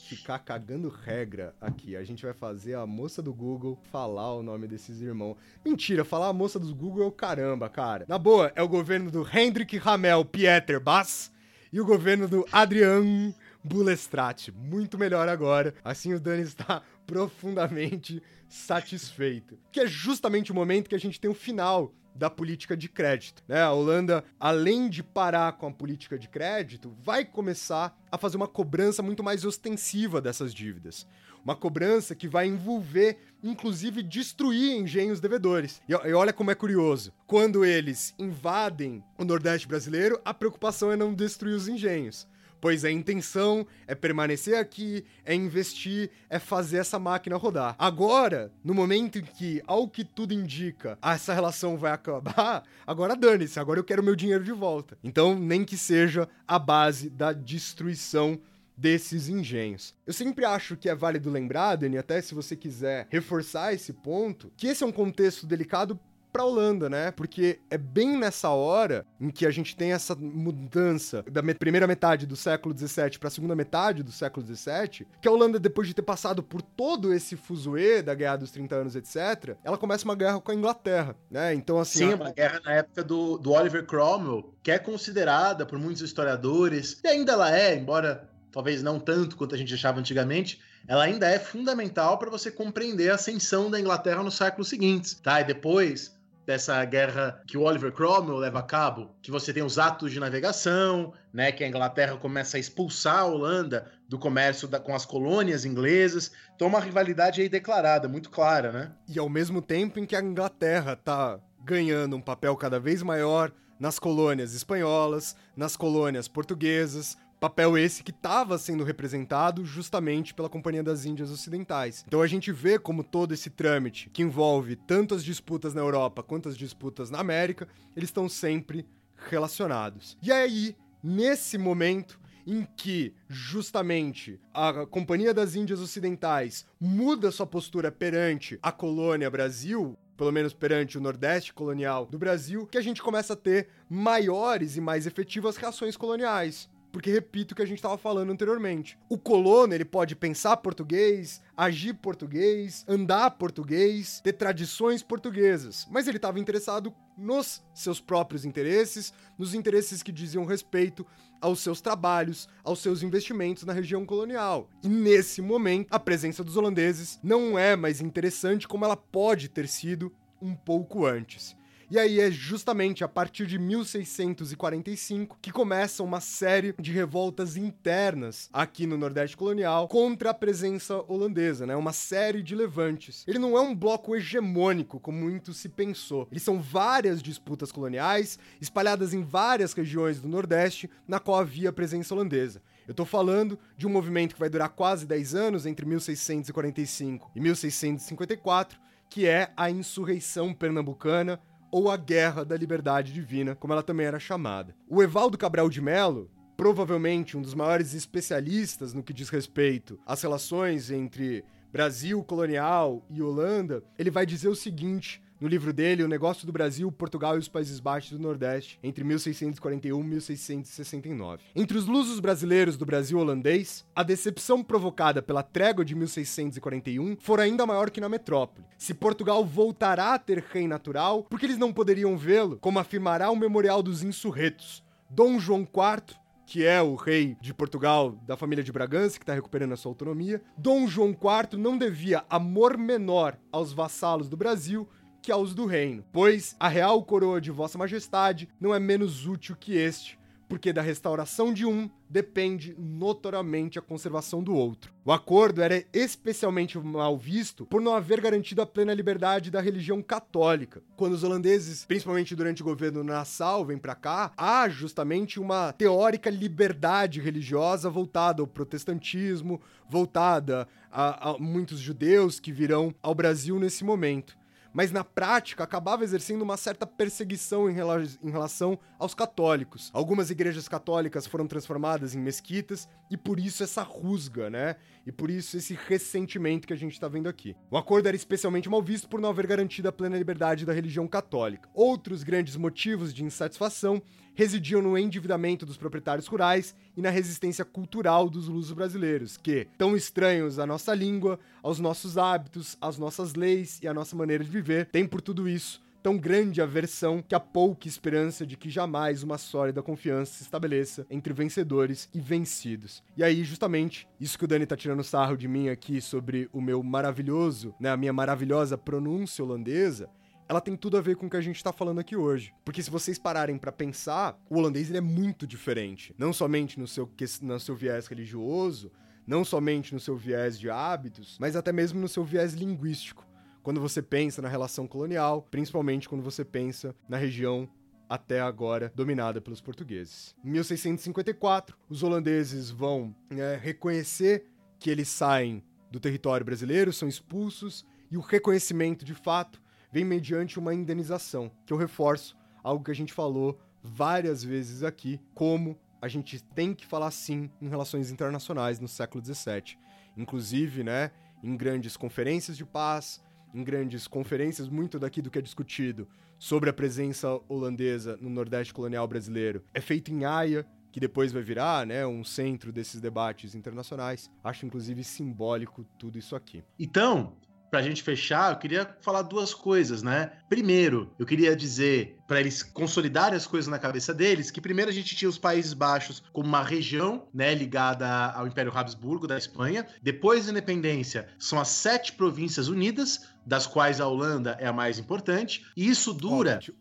ficar cagando regra aqui. A gente vai fazer a moça do Google falar o nome desses irmãos. Mentira, falar a moça do Google é o caramba, cara. Na boa, é o governo do Hendrik Hamel Pieter Bass e o governo do Adrian Bulestrat. Muito melhor agora. Assim o Dani está profundamente satisfeito. Que é justamente o momento que a gente tem o final da política de crédito. Né? A Holanda, além de parar com a política de crédito, vai começar a fazer uma cobrança muito mais ostensiva dessas dívidas. Uma cobrança que vai envolver, inclusive, destruir engenhos devedores. E, e olha como é curioso. Quando eles invadem o Nordeste brasileiro, a preocupação é não destruir os engenhos pois a intenção é permanecer aqui, é investir, é fazer essa máquina rodar. Agora, no momento em que, ao que tudo indica, essa relação vai acabar, agora dane-se, agora eu quero meu dinheiro de volta. Então, nem que seja a base da destruição desses engenhos. Eu sempre acho que é válido lembrar, Dani, até se você quiser reforçar esse ponto, que esse é um contexto delicado para a Holanda, né? Porque é bem nessa hora em que a gente tem essa mudança da me primeira metade do século XVII para a segunda metade do século XVII, que a Holanda, depois de ter passado por todo esse fuzuê da Guerra dos 30 Anos, etc., ela começa uma guerra com a Inglaterra, né? Então, assim... Sim, a- uma guerra na época do, do Oliver Cromwell, que é considerada por muitos historiadores, e ainda ela é, embora talvez não tanto quanto a gente achava antigamente, ela ainda é fundamental para você compreender a ascensão da Inglaterra nos séculos seguintes, tá? E depois dessa guerra que o Oliver Cromwell leva a cabo, que você tem os atos de navegação, né, que a Inglaterra começa a expulsar a Holanda do comércio da- com as colônias inglesas, então uma rivalidade aí declarada, muito clara, né? E ao mesmo tempo em que a Inglaterra tá ganhando um papel cada vez maior nas colônias espanholas, nas colônias portuguesas, papel esse que estava sendo representado justamente pela Companhia das Índias Ocidentais. Então a gente vê como todo esse trâmite, que envolve tanto as disputas na Europa quanto as disputas na América, eles estão sempre relacionados. E aí, nesse momento em que justamente a Companhia das Índias Ocidentais muda sua postura perante a colônia Brasil, pelo menos perante o Nordeste colonial do Brasil, que a gente começa a ter maiores e mais efetivas reações coloniais. Porque repito o que a gente estava falando anteriormente. O colono, ele pode pensar português, agir português, andar português, ter tradições portuguesas, mas ele estava interessado nos seus próprios interesses, nos interesses que diziam respeito aos seus trabalhos, aos seus investimentos na região colonial. E nesse momento, a presença dos holandeses não é mais interessante como ela pode ter sido um pouco antes. E aí é justamente a partir de 1645 que começa uma série de revoltas internas aqui no Nordeste colonial contra a presença holandesa, né? Uma série de levantes. Ele não é um bloco hegemônico como muito se pensou. Eles são várias disputas coloniais espalhadas em várias regiões do Nordeste na qual havia presença holandesa. Eu tô falando de um movimento que vai durar quase 10 anos, entre 1645 e 1654, que é a insurreição pernambucana ou a Guerra da Liberdade Divina, como ela também era chamada. O Evaldo Cabral de Melo, provavelmente um dos maiores especialistas no que diz respeito às relações entre Brasil colonial e Holanda, ele vai dizer o seguinte no livro dele, O Negócio do Brasil, Portugal e os Países Baixos do Nordeste, entre 1641 e 1669. Entre os lusos brasileiros do Brasil holandês, a decepção provocada pela trégua de 1641 for ainda maior que na metrópole. Se Portugal voltará a ter rei natural, porque eles não poderiam vê-lo, como afirmará o Memorial dos Insurretos. Dom João IV que é o rei de Portugal da família de Bragança, que está recuperando a sua autonomia, Dom João IV não devia amor menor aos vassalos do Brasil que aos do reino, pois a real coroa de Vossa Majestade não é menos útil que este, porque da restauração de um depende notoriamente a conservação do outro. O acordo era especialmente mal visto por não haver garantido a plena liberdade da religião católica. Quando os holandeses, principalmente durante o governo Nassau, vêm para cá, há justamente uma teórica liberdade religiosa voltada ao protestantismo, voltada a, a muitos judeus que virão ao Brasil nesse momento mas na prática acabava exercendo uma certa perseguição em, rela em, relação aos católicos. Algumas igrejas católicas foram transformadas em mesquitas e por isso essa rusga, né? E por isso esse ressentimento que a gente está vendo aqui. O acordo era especialmente mal visto por não haver garantido a plena liberdade da religião católica. Outros grandes motivos de insatisfação residiam no endividamento dos proprietários rurais e na resistência cultural dos lusos brasileiros, que, tão estranhos à nossa língua, aos nossos hábitos, às nossas leis e à nossa maneira de viver, têm por tudo isso tão grande aversão que há pouca esperança de que jamais uma sólida confiança se estabeleça entre vencedores e vencidos. E aí, justamente, isso que o Dani tá tirando sarro de mim aqui sobre o meu maravilhoso, né, a minha maravilhosa pronúncia holandesa, ela tem tudo a ver com o que a gente tá falando aqui hoje. Porque se vocês pararem para pensar, o holandês ele é muito diferente. Não somente no seu, no seu viés religioso, não somente no seu viés de hábitos, mas até mesmo no seu viés linguístico. Quando você pensa na relação colonial, principalmente quando você pensa na região até agora dominada pelos portugueses. Em 1654, os holandeses vão é, reconhecer que eles saem do território brasileiro, são expulsos, e o reconhecimento de fato vem mediante uma indenização, que eu reforço algo que a gente falou várias vezes aqui, como a gente tem que falar sim em relações internacionais no século XVII. Inclusive, né, em grandes conferências de paz, em grandes conferências, muito daqui do que é discutido sobre a presença holandesa no Nordeste colonial brasileiro é feito em Haia, que depois vai virar, né, um centro desses debates internacionais. Acho inclusive simbólico tudo isso aqui. Então, para a gente fechar, eu queria falar duas coisas, né? Primeiro, eu queria dizer para eles consolidarem as coisas na cabeça deles, que primeiro a gente tinha os Países Baixos como uma região, né, ligada ao Império Habsburgo da Espanha. Depois da independência, são as sete províncias unidas, das quais a Holanda é a mais importante. E isso dura. Ó,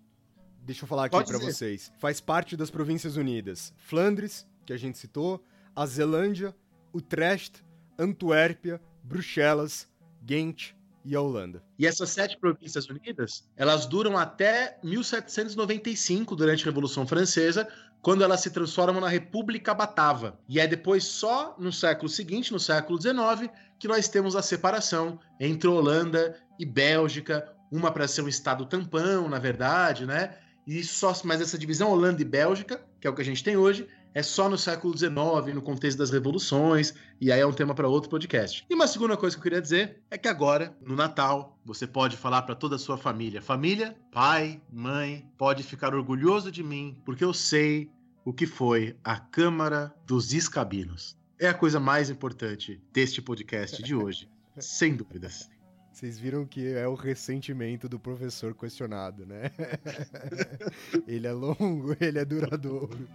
deixa eu falar aqui para vocês. Faz parte das Províncias Unidas: Flandres, que a gente citou, a Zelândia, Utrecht, Antuérpia, Bruxelas, Ghent, e a Holanda. E essas sete províncias unidas, elas duram até 1795, durante a Revolução Francesa, quando elas se transformam na República Batava. E é depois só no século seguinte, no século XIX, que nós temos a separação entre Holanda e Bélgica, uma para ser um estado tampão, na verdade, né? E só, mas essa divisão Holanda e Bélgica, que é o que a gente tem hoje, é só no século XIX, no contexto das revoluções, e aí é um tema para outro podcast. E uma segunda coisa que eu queria dizer é que agora, no Natal, você pode falar para toda a sua família: família, pai, mãe, pode ficar orgulhoso de mim, porque eu sei o que foi a Câmara dos Escabinos. É a coisa mais importante deste podcast de hoje, sem dúvidas. Vocês viram que é o ressentimento do professor questionado, né? ele é longo, ele é duradouro.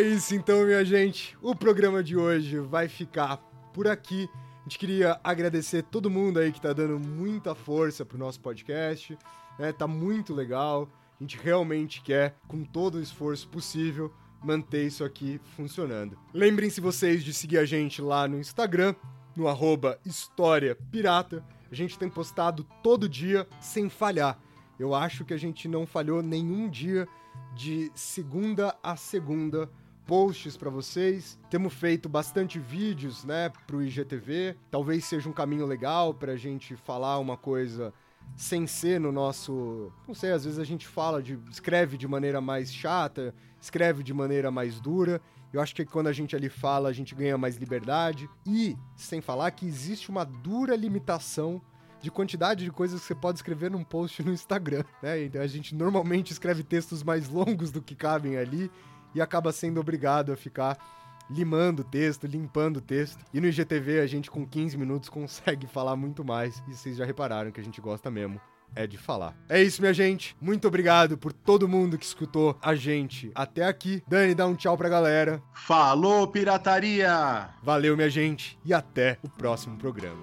É isso então, minha gente. O programa de hoje vai ficar por aqui. A gente queria agradecer todo mundo aí que tá dando muita força pro nosso podcast. Né? Tá muito legal. A gente realmente quer, com todo o esforço possível, manter isso aqui funcionando. Lembrem-se vocês de seguir a gente lá no Instagram, no arroba História Pirata. A gente tem postado todo dia sem falhar. Eu acho que a gente não falhou nenhum dia de segunda a segunda posts para vocês. Temos feito bastante vídeos, né, pro IGTV. Talvez seja um caminho legal pra gente falar uma coisa sem ser no nosso, não sei, às vezes a gente fala de escreve de maneira mais chata, escreve de maneira mais dura. Eu acho que quando a gente ali fala, a gente ganha mais liberdade e sem falar que existe uma dura limitação de quantidade de coisas que você pode escrever num post no Instagram, né? Então a gente normalmente escreve textos mais longos do que cabem ali e acaba sendo obrigado a ficar limando o texto, limpando o texto. E no IGTV a gente com 15 minutos consegue falar muito mais. E vocês já repararam que a gente gosta mesmo é de falar. É isso, minha gente. Muito obrigado por todo mundo que escutou a gente até aqui. Dani, dá um tchau pra galera. Falou, pirataria! Valeu, minha gente, e até o próximo programa.